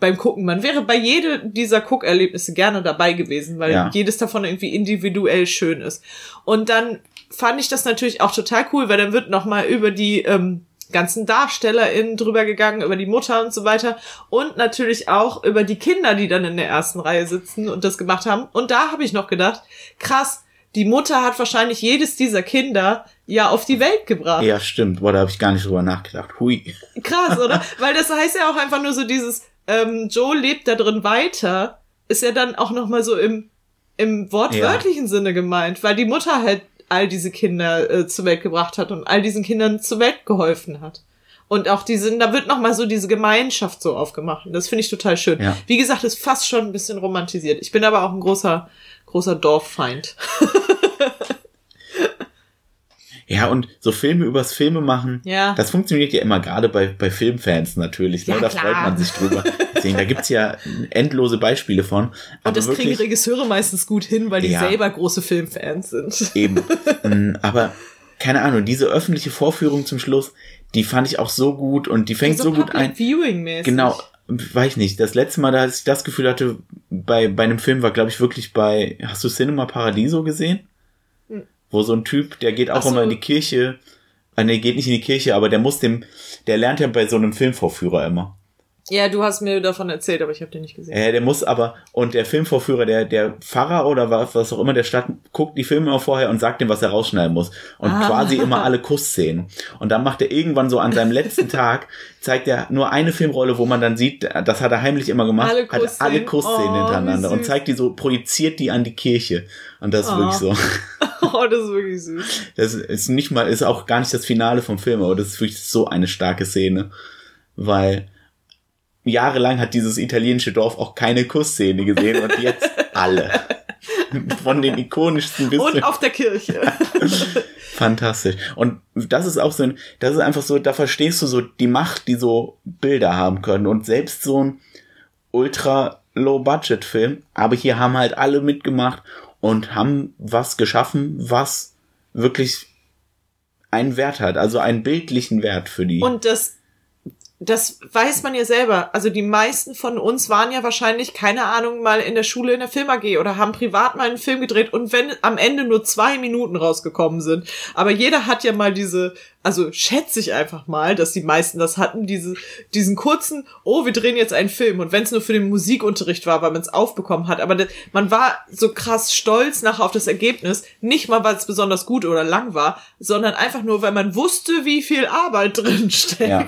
beim Gucken. Man wäre bei jedem dieser Guckerlebnisse gerne dabei gewesen, weil ja. jedes davon irgendwie individuell schön ist. Und dann fand ich das natürlich auch total cool, weil dann wird noch mal über die ähm, ganzen DarstellerInnen drüber gegangen, über die Mutter und so weiter und natürlich auch über die Kinder, die dann in der ersten Reihe sitzen und das gemacht haben. Und da habe ich noch gedacht, krass, die Mutter hat wahrscheinlich jedes dieser Kinder ja auf die Welt gebracht. Ja, stimmt. Boah, da habe ich gar nicht drüber nachgedacht. Hui. Krass, oder? Weil das heißt ja auch einfach nur so dieses, ähm, Joe lebt da drin weiter, ist ja dann auch nochmal so im, im wortwörtlichen ja. Sinne gemeint, weil die Mutter halt all diese Kinder äh, zur Welt gebracht hat und all diesen Kindern zur Welt geholfen hat. Und auch diese, da wird nochmal so diese Gemeinschaft so aufgemacht. Und das finde ich total schön. Ja. Wie gesagt, ist fast schon ein bisschen romantisiert. Ich bin aber auch ein großer, großer Dorffeind. Ja, und so Filme übers Filme machen, ja. das funktioniert ja immer gerade bei, bei Filmfans natürlich. Ne? Ja, da klar. freut man sich drüber. Deswegen, da gibt's ja endlose Beispiele von. Und das wirklich, kriegen Regisseure meistens gut hin, weil die ja, selber große Filmfans sind. Eben. Mm, aber keine Ahnung, diese öffentliche Vorführung zum Schluss, die fand ich auch so gut und die fängt so, so gut ein. Viewing -mäßig. Genau, weiß nicht. Das letzte Mal, dass ich das Gefühl hatte, bei, bei einem Film war, glaube ich, wirklich bei, hast du Cinema Paradiso gesehen? wo so ein Typ, der geht auch so. immer in die Kirche, äh, nee, geht nicht in die Kirche, aber der muss dem, der lernt ja bei so einem Filmvorführer immer. Ja, du hast mir davon erzählt, aber ich habe den nicht gesehen. Äh, der muss aber, und der Filmvorführer, der, der Pfarrer oder was, was auch immer der Stadt, guckt die Filme immer vorher und sagt ihm, was er rausschneiden muss. Und ah. quasi immer alle Kussszenen. Und dann macht er irgendwann so an seinem letzten Tag, zeigt er nur eine Filmrolle, wo man dann sieht, das hat er heimlich immer gemacht, alle hat alle Kussszenen oh, hintereinander und zeigt die so, projiziert die an die Kirche. Und das ist oh. wirklich so. Oh, das ist wirklich süß. Das ist nicht mal, ist auch gar nicht das Finale vom Film, aber das ist wirklich so eine starke Szene. Weil, jahrelang hat dieses italienische Dorf auch keine Kussszene gesehen und jetzt alle. Von den ikonischsten bis Und auf der Kirche. Fantastisch. Und das ist auch so ein, das ist einfach so, da verstehst du so die Macht, die so Bilder haben können. Und selbst so ein ultra Low-Budget-Film, aber hier haben halt alle mitgemacht und haben was geschaffen, was wirklich einen Wert hat, also einen bildlichen Wert für die. Und das das weiß man ja selber. Also die meisten von uns waren ja wahrscheinlich, keine Ahnung, mal in der Schule in der Film AG oder haben privat mal einen Film gedreht und wenn am Ende nur zwei Minuten rausgekommen sind. Aber jeder hat ja mal diese, also schätze ich einfach mal, dass die meisten das hatten, diese, diesen kurzen, oh, wir drehen jetzt einen Film. Und wenn es nur für den Musikunterricht war, weil man es aufbekommen hat, aber das, man war so krass stolz nachher auf das Ergebnis, nicht mal, weil es besonders gut oder lang war, sondern einfach nur, weil man wusste, wie viel Arbeit drin steckt. Ja.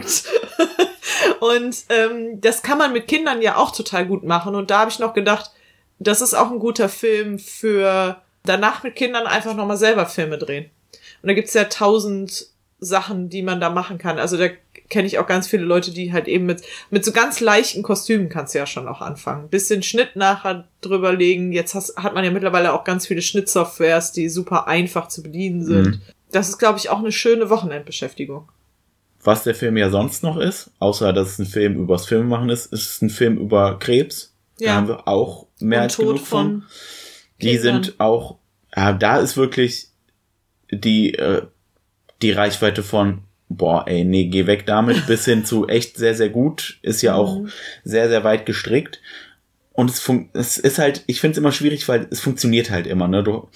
und ähm, das kann man mit Kindern ja auch total gut machen. Und da habe ich noch gedacht, das ist auch ein guter Film für danach mit Kindern einfach nochmal selber Filme drehen. Und da gibt's ja tausend Sachen, die man da machen kann. Also da kenne ich auch ganz viele Leute, die halt eben mit, mit so ganz leichten Kostümen kannst du ja schon auch anfangen. Bisschen Schnitt nachher drüber legen. Jetzt has, hat man ja mittlerweile auch ganz viele Schnittsoftwares, die super einfach zu bedienen sind. Mhm. Das ist, glaube ich, auch eine schöne Wochenendbeschäftigung. Was der Film ja sonst noch ist, außer dass es ein Film übers Filmemachen ist, ist es ein Film über Krebs. Ja. Da haben wir auch mehr als genug von. Die sind auch, ja, da ist wirklich die äh, die Reichweite von boah, ey, nee, geh weg damit, bis hin zu echt sehr, sehr gut, ist ja auch mhm. sehr, sehr weit gestrickt. Und es, fun es ist halt, ich finde es immer schwierig, weil es funktioniert halt immer, ne? Du,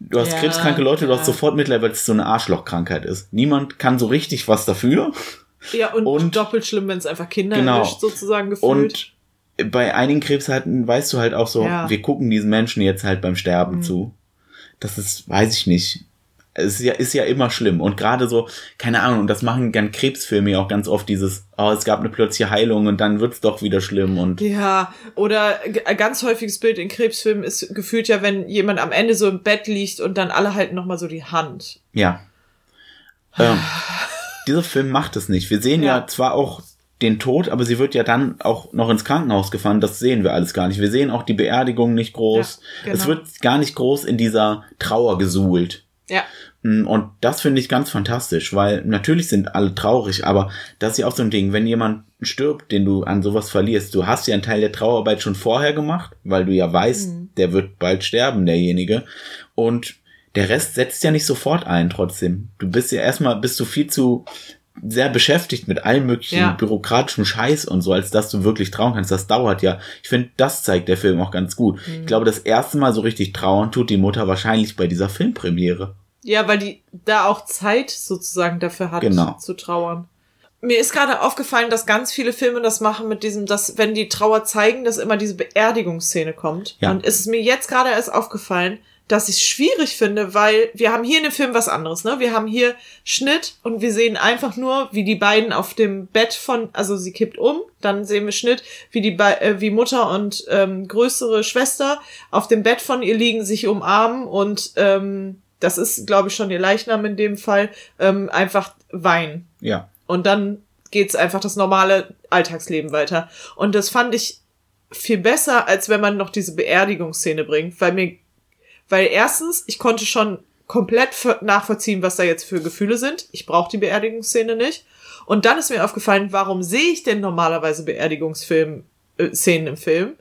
du hast ja, krebskranke Leute, ja. du hast sofort Mitleid, weil es so eine Arschlochkrankheit ist. Niemand kann so richtig was dafür. Ja, und, und doppelt schlimm, wenn es einfach Kinder genau. erwischt, sozusagen gefühlt. Und bei einigen Krebsarten weißt du halt auch so, ja. wir gucken diesen Menschen jetzt halt beim Sterben mhm. zu. Das ist, weiß ich nicht es ist ja, ist ja immer schlimm. Und gerade so, keine Ahnung, und das machen gern Krebsfilme ja auch ganz oft, dieses, oh, es gab eine plötzliche Heilung und dann wird's doch wieder schlimm und. Ja, oder ein ganz häufiges Bild in Krebsfilmen ist gefühlt ja, wenn jemand am Ende so im Bett liegt und dann alle halten nochmal so die Hand. Ja. ähm, dieser Film macht es nicht. Wir sehen ja. ja zwar auch den Tod, aber sie wird ja dann auch noch ins Krankenhaus gefahren. Das sehen wir alles gar nicht. Wir sehen auch die Beerdigung nicht groß. Ja, genau. Es wird gar nicht groß in dieser Trauer gesuhlt. Ja. Mm, und das finde ich ganz fantastisch, weil natürlich sind alle traurig, aber das ist ja auch so ein Ding, wenn jemand stirbt, den du an sowas verlierst, du hast ja einen Teil der Trauerarbeit schon vorher gemacht, weil du ja weißt, mhm. der wird bald sterben, derjenige. Und der Rest setzt ja nicht sofort ein trotzdem. Du bist ja erstmal, bist du viel zu sehr beschäftigt mit allem möglichen ja. bürokratischen Scheiß und so, als dass du wirklich trauen kannst. Das dauert ja. Ich finde, das zeigt der Film auch ganz gut. Mhm. Ich glaube, das erste Mal so richtig trauern tut die Mutter wahrscheinlich bei dieser Filmpremiere. Ja, weil die da auch Zeit sozusagen dafür hat, genau. zu trauern. Mir ist gerade aufgefallen, dass ganz viele Filme das machen mit diesem, dass wenn die Trauer zeigen, dass immer diese Beerdigungsszene kommt. Ja. Und es ist mir jetzt gerade erst aufgefallen, dass ich es schwierig finde, weil wir haben hier in dem Film was anderes, ne? Wir haben hier Schnitt und wir sehen einfach nur, wie die beiden auf dem Bett von, also sie kippt um, dann sehen wir Schnitt, wie die Be äh, wie Mutter und ähm, größere Schwester auf dem Bett von ihr liegen, sich umarmen und ähm, das ist, glaube ich, schon ihr Leichnam in dem Fall, ähm, einfach weinen. Ja. Und dann geht's einfach das normale Alltagsleben weiter. Und das fand ich viel besser, als wenn man noch diese Beerdigungsszene bringt, weil mir, weil erstens, ich konnte schon komplett nachvollziehen, was da jetzt für Gefühle sind. Ich brauche die Beerdigungsszene nicht. Und dann ist mir aufgefallen, warum sehe ich denn normalerweise Beerdigungsfilm, äh, Szenen im Film?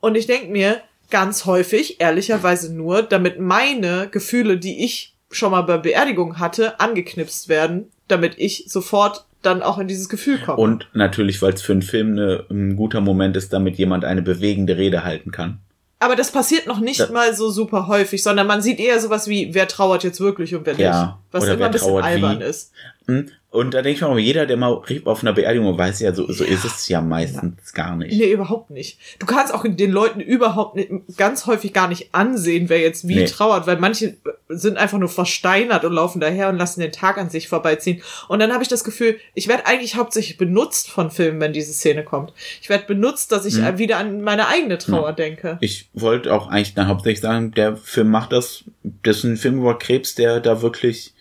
Und ich denk mir, ganz häufig, ehrlicherweise nur, damit meine Gefühle, die ich schon mal bei Beerdigung hatte, angeknipst werden, damit ich sofort dann auch in dieses Gefühl komme. Und natürlich, weil es für einen Film eine, ein guter Moment ist, damit jemand eine bewegende Rede halten kann. Aber das passiert noch nicht das mal so super häufig, sondern man sieht eher sowas wie, wer trauert jetzt wirklich und wer ja, nicht. Was immer ein bisschen albern wie. ist. Hm? Und da denke ich mir auch, jeder, der mal auf einer Beerdigung weiß ja, so, so ist es ja meistens ja. gar nicht. Nee, überhaupt nicht. Du kannst auch den Leuten überhaupt nicht, ganz häufig gar nicht ansehen, wer jetzt wie nee. trauert, weil manche sind einfach nur versteinert und laufen daher und lassen den Tag an sich vorbeiziehen. Und dann habe ich das Gefühl, ich werde eigentlich hauptsächlich benutzt von Filmen, wenn diese Szene kommt. Ich werde benutzt, dass ich hm. wieder an meine eigene Trauer ja. denke. Ich wollte auch eigentlich dann hauptsächlich sagen, der Film macht das, das ist ein Film über Krebs, der da wirklich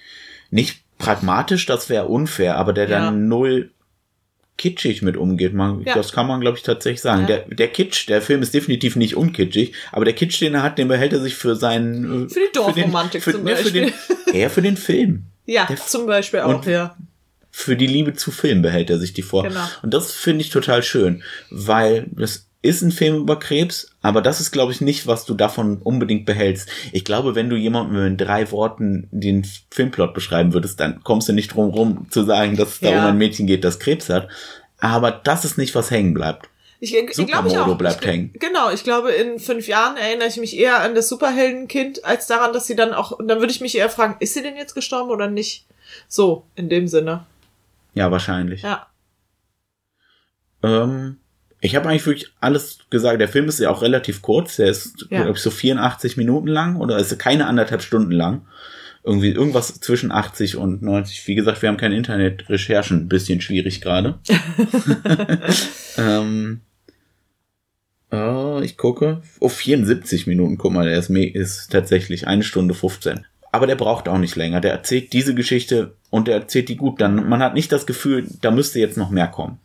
nicht pragmatisch, das wäre unfair, aber der ja. dann null kitschig mit umgeht. Man, ja. Das kann man, glaube ich, tatsächlich sagen. Ja. Der, der Kitsch, der Film ist definitiv nicht unkitschig, aber der Kitsch, den er hat, den behält er sich für seinen... Äh, für die Dorfromantik zum Beispiel. Für den, eher für den Film. Ja, der, zum Beispiel auch, ja. Für die Liebe zu Film behält er sich die vor. Genau. Und das finde ich total schön, weil das ist ein Film über Krebs, aber das ist, glaube ich, nicht, was du davon unbedingt behältst. Ich glaube, wenn du jemandem in drei Worten den Filmplot beschreiben würdest, dann kommst du nicht drum rum zu sagen, dass es ja. da um ein Mädchen geht, das Krebs hat. Aber das ist nicht, was hängen bleibt. Ich, ich, glaube ich auch. bleibt ich, hängen. Genau, ich glaube, in fünf Jahren erinnere ich mich eher an das Superheldenkind, als daran, dass sie dann auch, dann würde ich mich eher fragen, ist sie denn jetzt gestorben oder nicht? So, in dem Sinne. Ja, wahrscheinlich. Ja. Ähm, ich habe eigentlich wirklich alles gesagt. Der Film ist ja auch relativ kurz. Der ist, Ja. glaube ich, so 84 Minuten lang oder ist keine anderthalb Stunden lang. Irgendwie irgendwas zwischen 80 und 90. Wie gesagt, wir haben kein Internet. Recherchen ein bisschen schwierig gerade. ähm, äh, ich gucke. Oh, 74 Minuten. Guck mal, der ist, ist tatsächlich eine Stunde 15. Aber der braucht auch nicht länger. Der erzählt diese Geschichte und der erzählt die gut. Dann, man hat nicht das Gefühl, da müsste jetzt noch mehr kommen.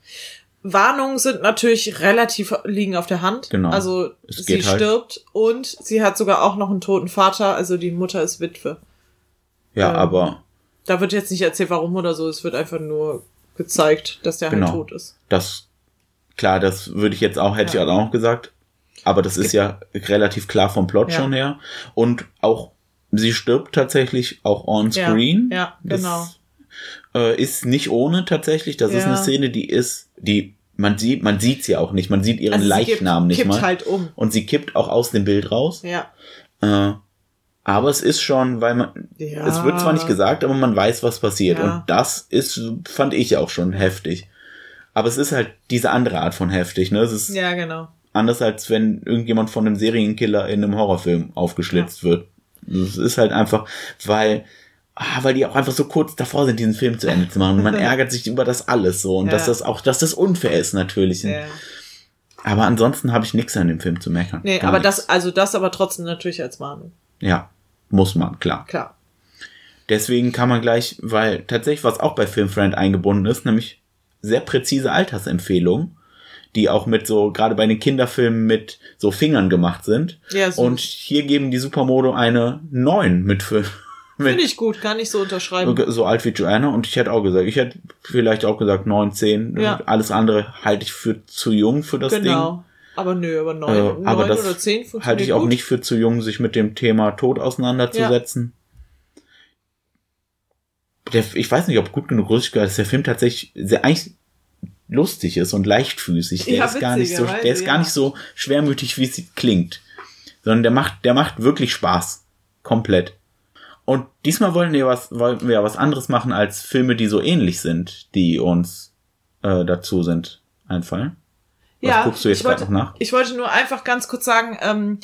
Warnungen sind natürlich relativ liegen auf der Hand. Genau. Also Es sie halt. stirbt und sie hat sogar auch noch einen toten Vater, also die Mutter ist Witwe. Ja, Ähm, aber Da wird jetzt nicht erzählt, warum oder so, es wird einfach nur gezeigt, dass der Genau. halt tot ist. das, klar, das würde ich jetzt auch, hätte Ja. ich auch gesagt. Aber das ist ja relativ klar vom Plot Ja. schon her. Und auch, sie stirbt tatsächlich auch on Ja, screen. ja, Das, genau. Äh, ist nicht ohne tatsächlich. Das ist Ja. eine Szene, die ist, die, man sieht, man sieht sie auch nicht. Man sieht ihren Also Leichnam kippt, nicht kippt mal. halt um. Und sie kippt auch aus dem Bild raus. Ja. Äh, aber es ist schon, weil man, ja. es wird zwar nicht gesagt, aber man weiß, was passiert. Ja. Und das ist, fand ich auch schon heftig. Aber es ist halt diese andere Art von heftig, ne? Es ist Ja, genau. anders als wenn irgendjemand von einem Serienkiller in einem Horrorfilm aufgeschlitzt wird. Es ist halt einfach, weil, ah, weil die auch einfach so kurz davor sind, diesen Film zu Ende zu machen. Und man ärgert sich über das alles so. Und Ja. dass das auch, dass das unfair ist natürlich. Ja. Aber ansonsten habe ich nichts an dem Film zu meckern. Nee, Gar aber nichts. das, also das aber trotzdem natürlich als Warnung. Ja, muss man, klar. Klar. Deswegen kann man gleich, weil tatsächlich was auch bei Filmfriend eingebunden ist, nämlich sehr präzise Altersempfehlungen, die auch mit so, gerade bei den Kinderfilmen mit so Fingern gemacht sind. Ja, so. Und hier geben die Supermodo eine 9 mit, Film- Finde ich gut, kann ich so unterschreiben. so alt wie Joanna. Und ich hätte auch gesagt, ich hätte vielleicht auch gesagt 9, 10. Ja. Alles andere halte ich für zu jung für das Ding. Genau. Aber nö, aber neun, Äh, neun aber das oder zehn funktioniert halte ich auch gut. nicht für zu jung, sich mit dem Thema Tod auseinanderzusetzen. Der, ich weiß nicht, ob gut genug Rüstig ist, dass der Film tatsächlich sehr, eigentlich lustig ist und leichtfüßig. Der Ja, ist gar nicht so, der ist gar ja. nicht so schwermütig, wie es klingt. Sondern der macht, der macht wirklich Spaß. Komplett. Und diesmal wollen wir was, wollten wir was anderes machen als Filme, die so ähnlich sind, die uns äh, dazu sind, einfallen. Was ja, guckst du jetzt ich wollte, gerade noch nach? Ich wollte nur einfach ganz kurz sagen, ähm,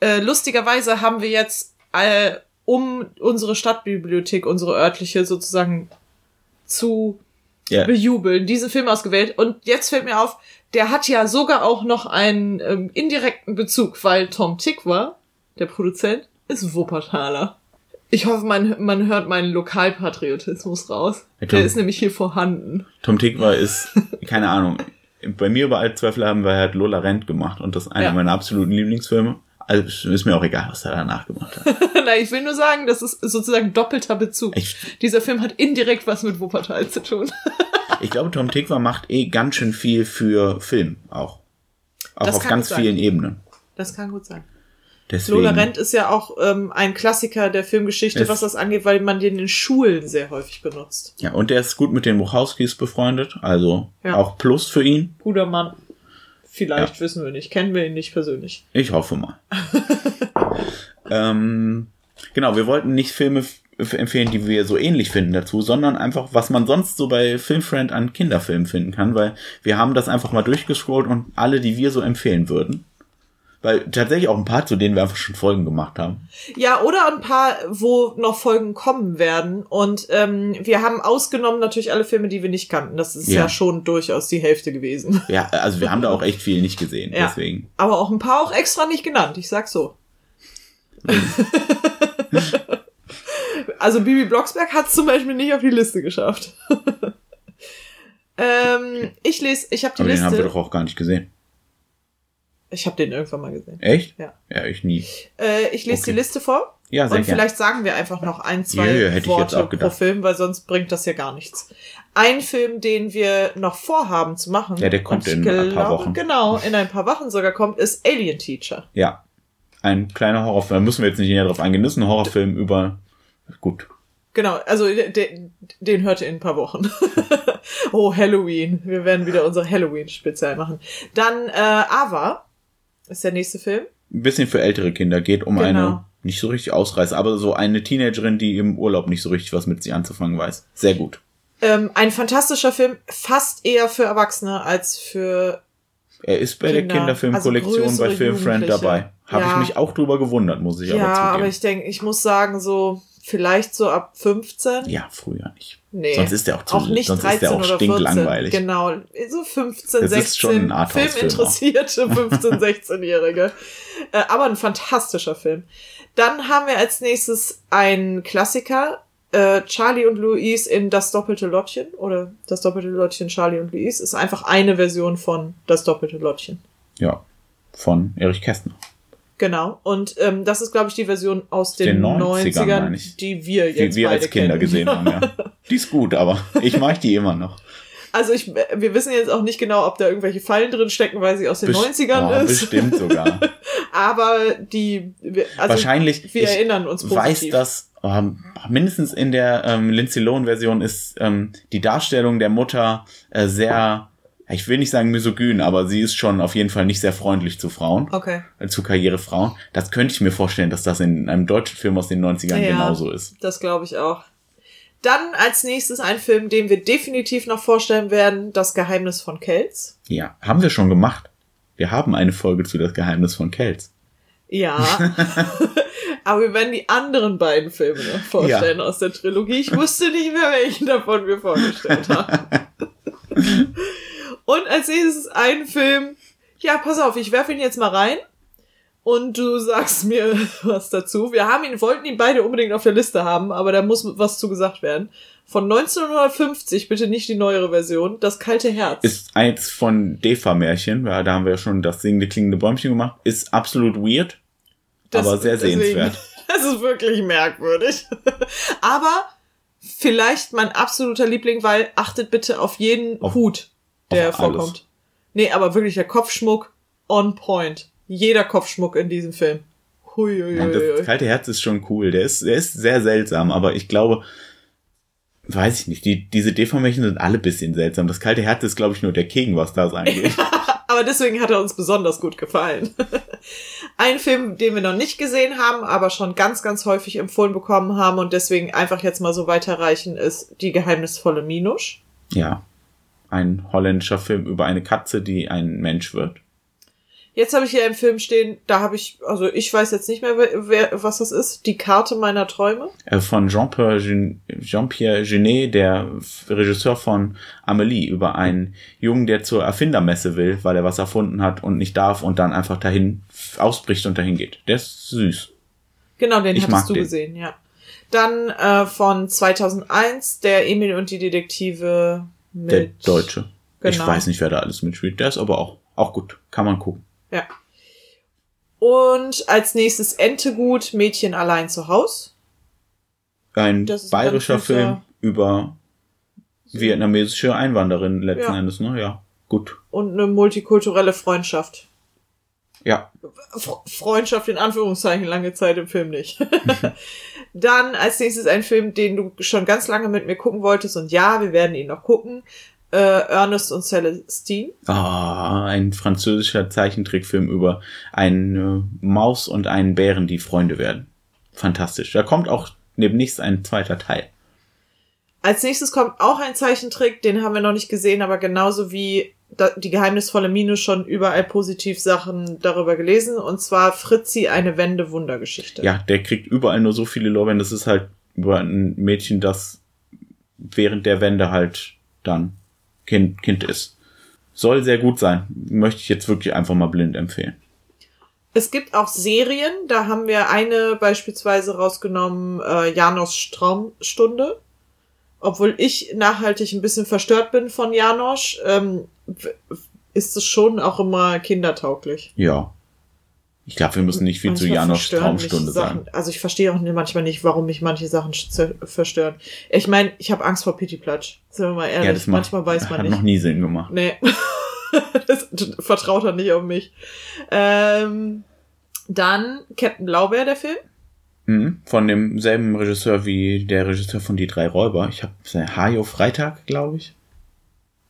äh, lustigerweise haben wir jetzt äh, um unsere Stadtbibliothek, unsere örtliche sozusagen zu Ja. bejubeln, diesen Film ausgewählt. Und jetzt fällt mir auf, der hat ja sogar auch noch einen ähm, indirekten Bezug, weil Tom Tickwer, der Produzent, ist Wuppertaler. Ich hoffe, man, man hört meinen Lokalpatriotismus raus. Tom. Der ist nämlich hier vorhanden. Tom Tikva ist, keine Ahnung, bei mir über Zweifel haben wir halt Lola Rent gemacht und das ist einer Ja. meiner absoluten Lieblingsfilme. Also ist mir auch egal, was er danach gemacht hat. Nein, ich will nur sagen, das ist sozusagen doppelter Bezug. Ich, Dieser Film hat indirekt was mit Wuppertal zu tun. ich glaube, Tom Tikva macht eh ganz schön viel für Film auch. Auch Das auf ganz sein. vielen Ebenen. Das kann gut sein. Deswegen, Lola Rent ist ja auch ähm, ein Klassiker der Filmgeschichte, Es- was das angeht, weil man den in Schulen sehr häufig benutzt. Ja, und der ist gut mit den Buchowskis befreundet, also Ja. auch Plus für ihn. Guter Mann. Vielleicht wissen wir nicht. Kennen wir ihn nicht persönlich. Ich hoffe mal. ähm, genau, wir wollten nicht Filme empfehlen, die wir so ähnlich finden dazu, sondern einfach, was man sonst so bei Filmfriend an Kinderfilmen finden kann, weil wir haben das einfach mal durchgescrollt und alle, die wir so empfehlen würden. Weil tatsächlich auch ein paar, zu denen wir einfach schon Folgen gemacht haben. Ja, oder ein paar, wo noch Folgen kommen werden. Und ähm, wir haben ausgenommen natürlich alle Filme, die wir nicht kannten. Das ist ja, Ja. schon durchaus die Hälfte gewesen. Ja, also wir haben da auch echt viel nicht gesehen, Ja. deswegen. Aber auch ein paar auch extra nicht genannt. Ich sag so. also Bibi Blocksberg hat zum Beispiel nicht auf die Liste geschafft. ähm, ich lese, ich habe die Aber den haben wir Liste. doch auch gar nicht gesehen. Ich habe den irgendwann mal gesehen. Echt? Ja. Ja, ich nie. Äh, ich lese Okay. die Liste vor. Ja, sehr Und gerne. vielleicht sagen wir einfach noch ein, zwei Ja, ja, Worte pro Film, weil sonst bringt das ja gar nichts. Ein Film, den wir noch vorhaben zu machen. Ja, der kommt in ein paar glaube, Wochen. Genau, in ein paar Wochen sogar kommt, ist Alien Teacher. Ja. Ein kleiner Horrorfilm. Da müssen wir jetzt nicht näher drauf eingehen. Das ist ein Horrorfilm über. Gut. Genau, also den, den hört ihr in ein paar Wochen. oh, Halloween. Wir werden wieder unser Halloween-Spezial machen. Dann äh, Ava ist der nächste Film. Ein bisschen für ältere Kinder geht um Genau. eine nicht so richtig ausreißt, aber so eine Teenagerin, die im Urlaub nicht so richtig was mit sie anzufangen weiß. Sehr gut. Ähm, ein fantastischer Film, fast eher für Erwachsene als für. Er ist bei der Kinder, Kinderfilmkollektion also bei Filmfriend dabei. Habe Ja. ich mich auch drüber gewundert, muss ich ja, aber zugeben. aber ich denke, ich muss sagen, so vielleicht so ab 15. ja, früher nicht. Nee. Sonst ist der auch zu auch nicht sonst 13 ist der auch oder 14. stinklangweilig. Genau, so 15, Das 16 ist schon ein Arthouse-Film Filminteressierte 15, 16-Jährige. Äh, aber ein fantastischer Film. Dann haben wir als nächstes einen Klassiker, äh, Charlie und Louise in Das doppelte Lottchen oder Das doppelte Lottchen Charlie und Louise ist einfach eine Version von Das doppelte Lottchen. Ja, von Erich Kästner. Genau. Und ähm, das ist, glaube ich, die Version aus den, Den 90ern, 90ern, meine ich. die wir Die jetzt wir beide als Kinder kennen. gesehen haben, ja. Die ist gut, aber ich mag die immer noch. Also ich, wir wissen jetzt auch nicht genau, ob da irgendwelche Fallen drin stecken, weil sie aus den Best- 90ern oh, ist. Bestimmt sogar. Aber die, wir- also Wahrscheinlich, wir ich erinnern uns weiß, positiv. dass ähm, mindestens in der ähm, Lindsay Lohan-Version ist ähm, die Darstellung der Mutter äh, sehr, ich will nicht sagen misogyn, aber sie ist schon auf jeden Fall nicht sehr freundlich zu Frauen, Okay. zu Karrierefrauen. Das könnte ich mir vorstellen, dass das in einem deutschen Film aus den 90ern Ja. genauso ist. Das glaube ich auch. Dann als nächstes ein Film, den wir definitiv noch vorstellen werden, Das Geheimnis von Kelz. Ja, haben wir schon gemacht. Wir haben eine Folge zu Das Geheimnis von Kelz. Ja. Aber wir werden die anderen beiden Filme noch vorstellen aus der Trilogie. Ich wusste nicht mehr, welchen davon wir vorgestellt haben. Und als nächstes ein Film. Ja, pass auf, ich werfe ihn jetzt mal rein. Und du sagst mir was dazu. Wir haben ihn, wollten ihn beide unbedingt auf der Liste haben, aber da muss was zu gesagt werden. Von 1950, bitte nicht die neuere Version, Das kalte Herz. Ist eins von Defa-Märchen, ja, da haben wir ja schon das singende, klingende Bäumchen gemacht. Ist absolut weird, Das- aber sehr deswegen- sehenswert. Das ist wirklich merkwürdig. Aber vielleicht mein absoluter Liebling, weil achtet bitte auf jeden Auf- Hut, der auf alles. vorkommt. Nee, aber wirklich der Kopfschmuck on point. Jeder Kopfschmuck in diesem Film. Hui, hui, Ja, hui, das kalte Herz ist schon cool. Der ist, der ist sehr seltsam, aber ich glaube, weiß ich nicht, die, diese Deformation sind alle bisschen seltsam. Das kalte Herz ist, glaube ich, nur der King, was das angeht. Aber deswegen hat er uns besonders gut gefallen. Ein Film, den wir noch nicht gesehen haben, aber schon ganz, ganz häufig empfohlen bekommen haben und deswegen einfach jetzt mal so weiterreichen, ist Die geheimnisvolle Minusch. ja. Ein holländischer Film über eine Katze, die ein Mensch wird. Jetzt habe ich hier einen Film stehen, da habe ich, also ich weiß jetzt nicht mehr, wer, wer, was das ist. Die Karte meiner Träume. Äh, Von Jean-Pierre Gen- Jean-Pierre Genet, der Regisseur von Amelie, über einen Jungen, der zur Erfindermesse will, weil er was erfunden hat und nicht darf und dann einfach dahin ausbricht und dahin geht. Der ist süß. Genau, den Ich hattest du den. gesehen, ja. Dann äh, von 2001, der Emil und die Detektive mit... Der Deutsche. Ich Genau. weiß nicht, wer da alles mitspielt. Der ist aber auch, auch gut. Kann man gucken. Ja. Und als nächstes Entegut, Mädchen allein zu Haus. Ein bayerischer Film über vietnamesische Einwanderin letzten Ja. Endes, ne? Ja, gut. Und eine multikulturelle Freundschaft. Ja, Freundschaft in Anführungszeichen lange Zeit im Film nicht. Dann als nächstes ein Film, den du schon ganz lange mit mir gucken wolltest und ja, wir werden ihn noch gucken. Äh, Ernest und Celestine. ah, ein französischer Zeichentrickfilm über eine Maus und einen Bären, die Freunde werden. Fantastisch. Da kommt auch demnächst ein zweiter Teil. Als nächstes kommt auch ein Zeichentrick, den haben wir noch nicht gesehen, aber genauso wie die geheimnisvolle Mine schon überall positiv Sachen darüber gelesen. Und zwar Fritzi, eine Wende-Wundergeschichte. Ja, der kriegt überall nur so viele Lorbeeren. Das ist halt über ein Mädchen, das während der Wende halt dann Kind, kind ist. Soll sehr gut sein. Möchte ich jetzt wirklich einfach mal blind empfehlen. Es gibt auch Serien, da haben wir eine beispielsweise rausgenommen, äh, Janos Traumstunde. Obwohl ich nachhaltig ein bisschen verstört bin von Janosch, ähm, ist es schon auch immer kindertauglich. Ja. Ich glaube, wir müssen nicht viel zu Manchmal Janos verstören mich Traumstunde Sachen. sagen. Also ich verstehe auch manchmal nicht, warum mich manche Sachen verstören. Ich meine, ich habe Angst vor Pittiplatsch. Sind wir mal ehrlich, Ja, das macht, manchmal weiß man hat nicht. noch nie Sinn gemacht. Nee. das vertraut er nicht auf mich. Ähm, dann Captain Blaubeer, der Film. Mhm. Von demselben Regisseur wie der Regisseur von Die drei Räuber. Ich habe Hajo Freitag, glaube ich.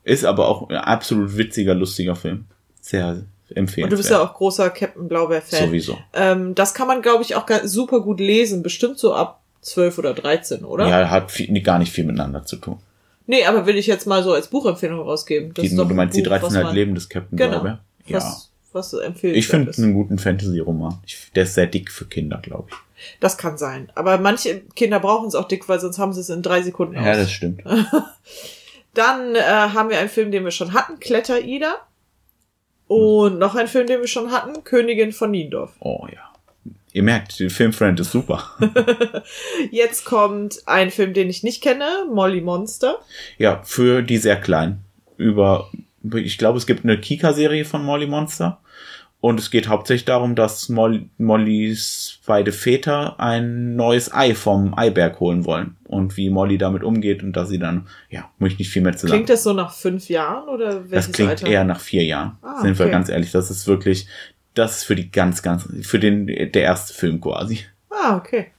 Ist aber auch ein absolut witziger, lustiger Film. Sehr, empfehlen. Und du bist ja auch großer Captain Blaubeer-Fan. Sowieso. Ähm, das kann man, glaube ich, auch super gut lesen. Bestimmt so ab 12 oder 13, oder? Ja, hat viel, gar nicht viel miteinander zu tun. Nee, aber will ich jetzt mal so als Buchempfehlung rausgeben. Das Die, ist doch du ein meinst die Buch, 13 was halt man- Leben des Captain Genau. Blaubeer? Ja. Was, was du empfehlst. Ich finde einen guten Fantasy-Roman. Der ist sehr dick für Kinder, glaube ich. Das kann sein. Aber manche Kinder brauchen es auch dick, weil sonst haben sie es in drei Sekunden Ja, aus. das stimmt. Dann äh, haben wir einen Film, den wir schon hatten, Kletter-Ida. Und noch einen Film, den wir schon hatten, Königin von Niendorf. Oh ja. Ihr merkt, der Filmfriend ist super. Jetzt kommt ein Film, den ich nicht kenne, Molly Monster. ja, für die sehr kleinen. Über, ich glaube, es gibt eine Kika-Serie von Molly Monster. Und es geht hauptsächlich darum, dass Moll, Mollys beide Väter ein neues Ei vom Eiberg holen wollen. Und wie Molly damit umgeht und dass sie dann, ja, muss ich nicht viel mehr zu sagen. Klingt das so nach fünf Jahren oder Das klingt Alter? eher nach vier Jahren. Ah, Sind wir okay. ganz ehrlich. Das ist wirklich, das ist für die ganz, ganz, für den, der erste Film quasi. Ah, okay.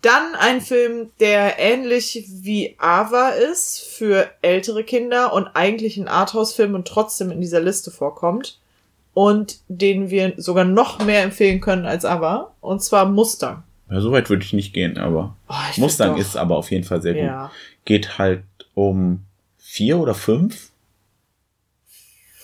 Dann ein Film, der ähnlich wie Ava ist für ältere Kinder und eigentlich ein Arthouse-Film und trotzdem in dieser Liste vorkommt. Und den wir sogar noch mehr empfehlen können als Ava. Und zwar Mustang. Ja, so weit würde ich nicht gehen, aber Oh, Mustang ist aber auf jeden Fall sehr gut. Ja, Geht halt um vier oder fünf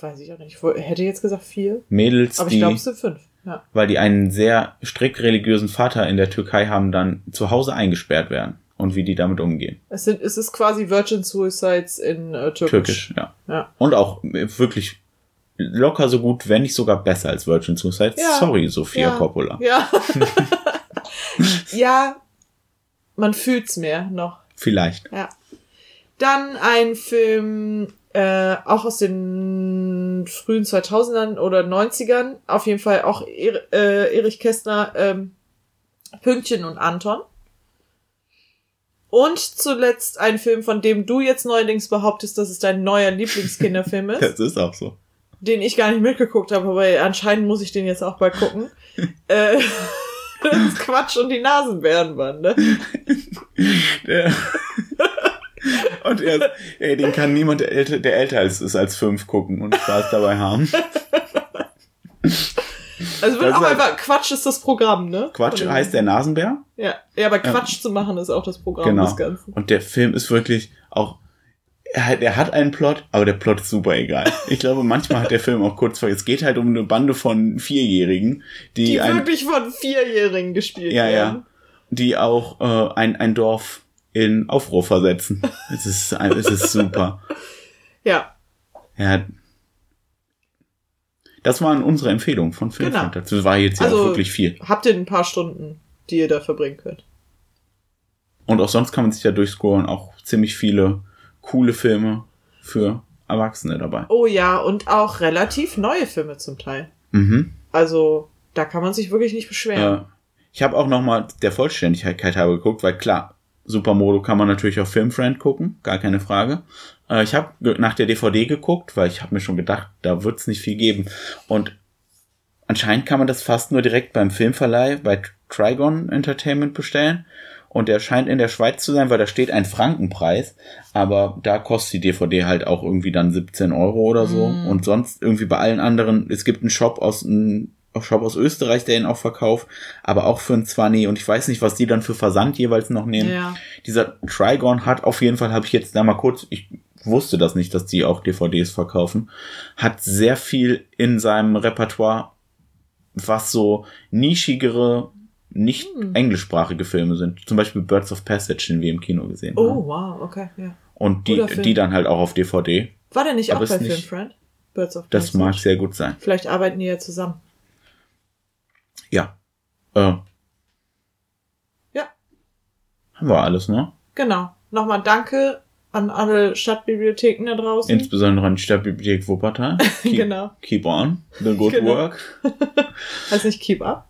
weiß ich auch nicht. Ich hätte jetzt gesagt vier. Mädels, Aber ich glaube, es sind fünf. Ja. weil die einen sehr strikt religiösen Vater in der Türkei haben, dann zu Hause eingesperrt werden. Und wie die damit umgehen. Es, sind, es ist quasi Virgin Suicides in äh, Türkisch. Türkisch, ja. Ja. Und auch äh, wirklich locker so gut, wenn nicht sogar besser als Virgin Suicide. Ja. Sorry, Sophia Ja. Coppola. Ja. ja, man fühlt's mehr noch. Vielleicht. Ja. Dann ein Film, äh, auch aus den frühen 2000ern oder 90ern. Auf jeden Fall auch er äh, Erich Kästner, ähm, Pünktchen und Anton. Und zuletzt ein Film, von dem du jetzt neuerdings behauptest, dass es dein neuer Lieblingskinderfilm ist, Das ist auch so. Den ich gar nicht mitgeguckt habe, aber anscheinend muss ich den jetzt auch bald gucken. äh, das ist Quatsch und die Nasenbärenbande. Der und er, ey, den kann niemand, der älter, der älter als ist als fünf gucken und Spaß dabei haben. Also wird auch ist halt- einfach Quatsch ist das Programm, ne? Quatsch heißt der Nasenbär. Ja, ja, aber Quatsch zu machen ist auch das Programm Genau. des Ganzen. Und der Film ist wirklich auch, er hat, er hat einen Plot, aber der Plot ist super egal. Ich glaube, manchmal hat der Film auch kurz vor, es geht halt um eine Bande von Vierjährigen, die, Die ein, wirklich von Vierjährigen gespielt ja, werden. ja, die auch äh, ein, ein Dorf in Aufruhr versetzen. Es ist, es ist super. Ja, Ja. Das waren unsere Empfehlungen von Film. Genau. Das war jetzt ja Also- auch wirklich viel. habt ihr ein paar Stunden, die ihr da verbringen könnt. Und auch sonst kann man sich ja durchscrollen, auch ziemlich viele coole Filme für Erwachsene dabei. Oh ja, und auch relativ neue Filme zum Teil. Mhm. Also, da kann man sich wirklich nicht beschweren. Äh, ich habe auch noch mal der Vollständigkeit halber geguckt, weil klar, Supermodo kann man natürlich auf Filmfriend gucken, gar keine Frage. Äh, ich habe nach der DVD geguckt, weil ich habe mir schon gedacht, da wird's nicht viel geben. Und anscheinend kann man das fast nur direkt beim Filmverleih bei Trigon Entertainment bestellen. Und der scheint in der Schweiz zu sein, weil da steht ein Frankenpreis. Aber da kostet die DVD halt auch irgendwie dann 17 Euro oder so. Mm. Und sonst irgendwie bei allen anderen, es gibt einen Shop aus, einen Shop aus Österreich, der ihn auch verkauft, aber auch für ein 20. Und ich weiß nicht, was die dann für Versand jeweils noch nehmen. Ja. Dieser Trigon hat auf jeden Fall, habe ich jetzt da mal kurz, ich wusste das nicht, dass die auch DVDs verkaufen, hat sehr viel in seinem Repertoire, was so nischigere, nicht Hm. englischsprachige Filme sind. Zum Beispiel Birds of Passage, den wir im Kino gesehen haben. Oh, wow, okay, ja. Und die, Film. die dann halt auch auf DVD. War der nicht Aber auch bei nicht- Filmfriend? Birds of Das Passage? mag sehr gut sein. Vielleicht arbeiten die ja zusammen. Ja. Äh, Ja. haben wir alles, ne? Genau. Nochmal danke an alle Stadtbibliotheken da draußen. Insbesondere an die Stadtbibliothek Wuppertal. Keep, Genau. Keep on. The good Genau. work. heißt nicht Keep Up?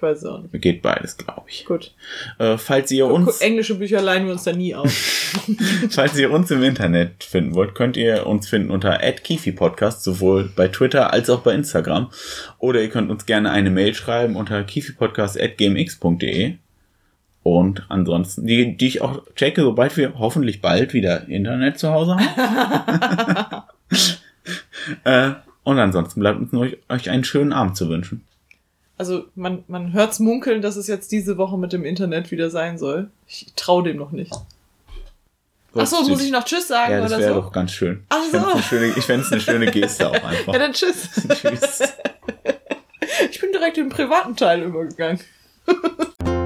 Ich weiß es auch nicht. Geht beides, glaube ich. Gut. Äh, falls ihr uns, Englische Bücher leihen wir uns da nie auf. falls ihr uns im Internet finden wollt, könnt ihr uns finden unter @kifi_podcast sowohl bei Twitter als auch bei Instagram. Oder ihr könnt uns gerne eine Mail schreiben unter kifipodcast@gmx.de. Und ansonsten, die, die ich auch checke, sobald wir hoffentlich bald wieder Internet zu Hause haben. äh, Und ansonsten bleibt uns nur euch einen schönen Abend zu wünschen. Also man, man hört's munkeln, dass es jetzt diese Woche mit dem Internet wieder sein soll. Ich traue dem noch nicht. Achso, muss ich noch Tschüss sagen ja, das oder wäre so? doch ganz schön. Ach Ich so. fände es eine, schöne- ich fänd's eine schöne Geste auch einfach. Ja, dann Tschüss. Tschüss. Ich bin direkt in den privaten Teil übergegangen.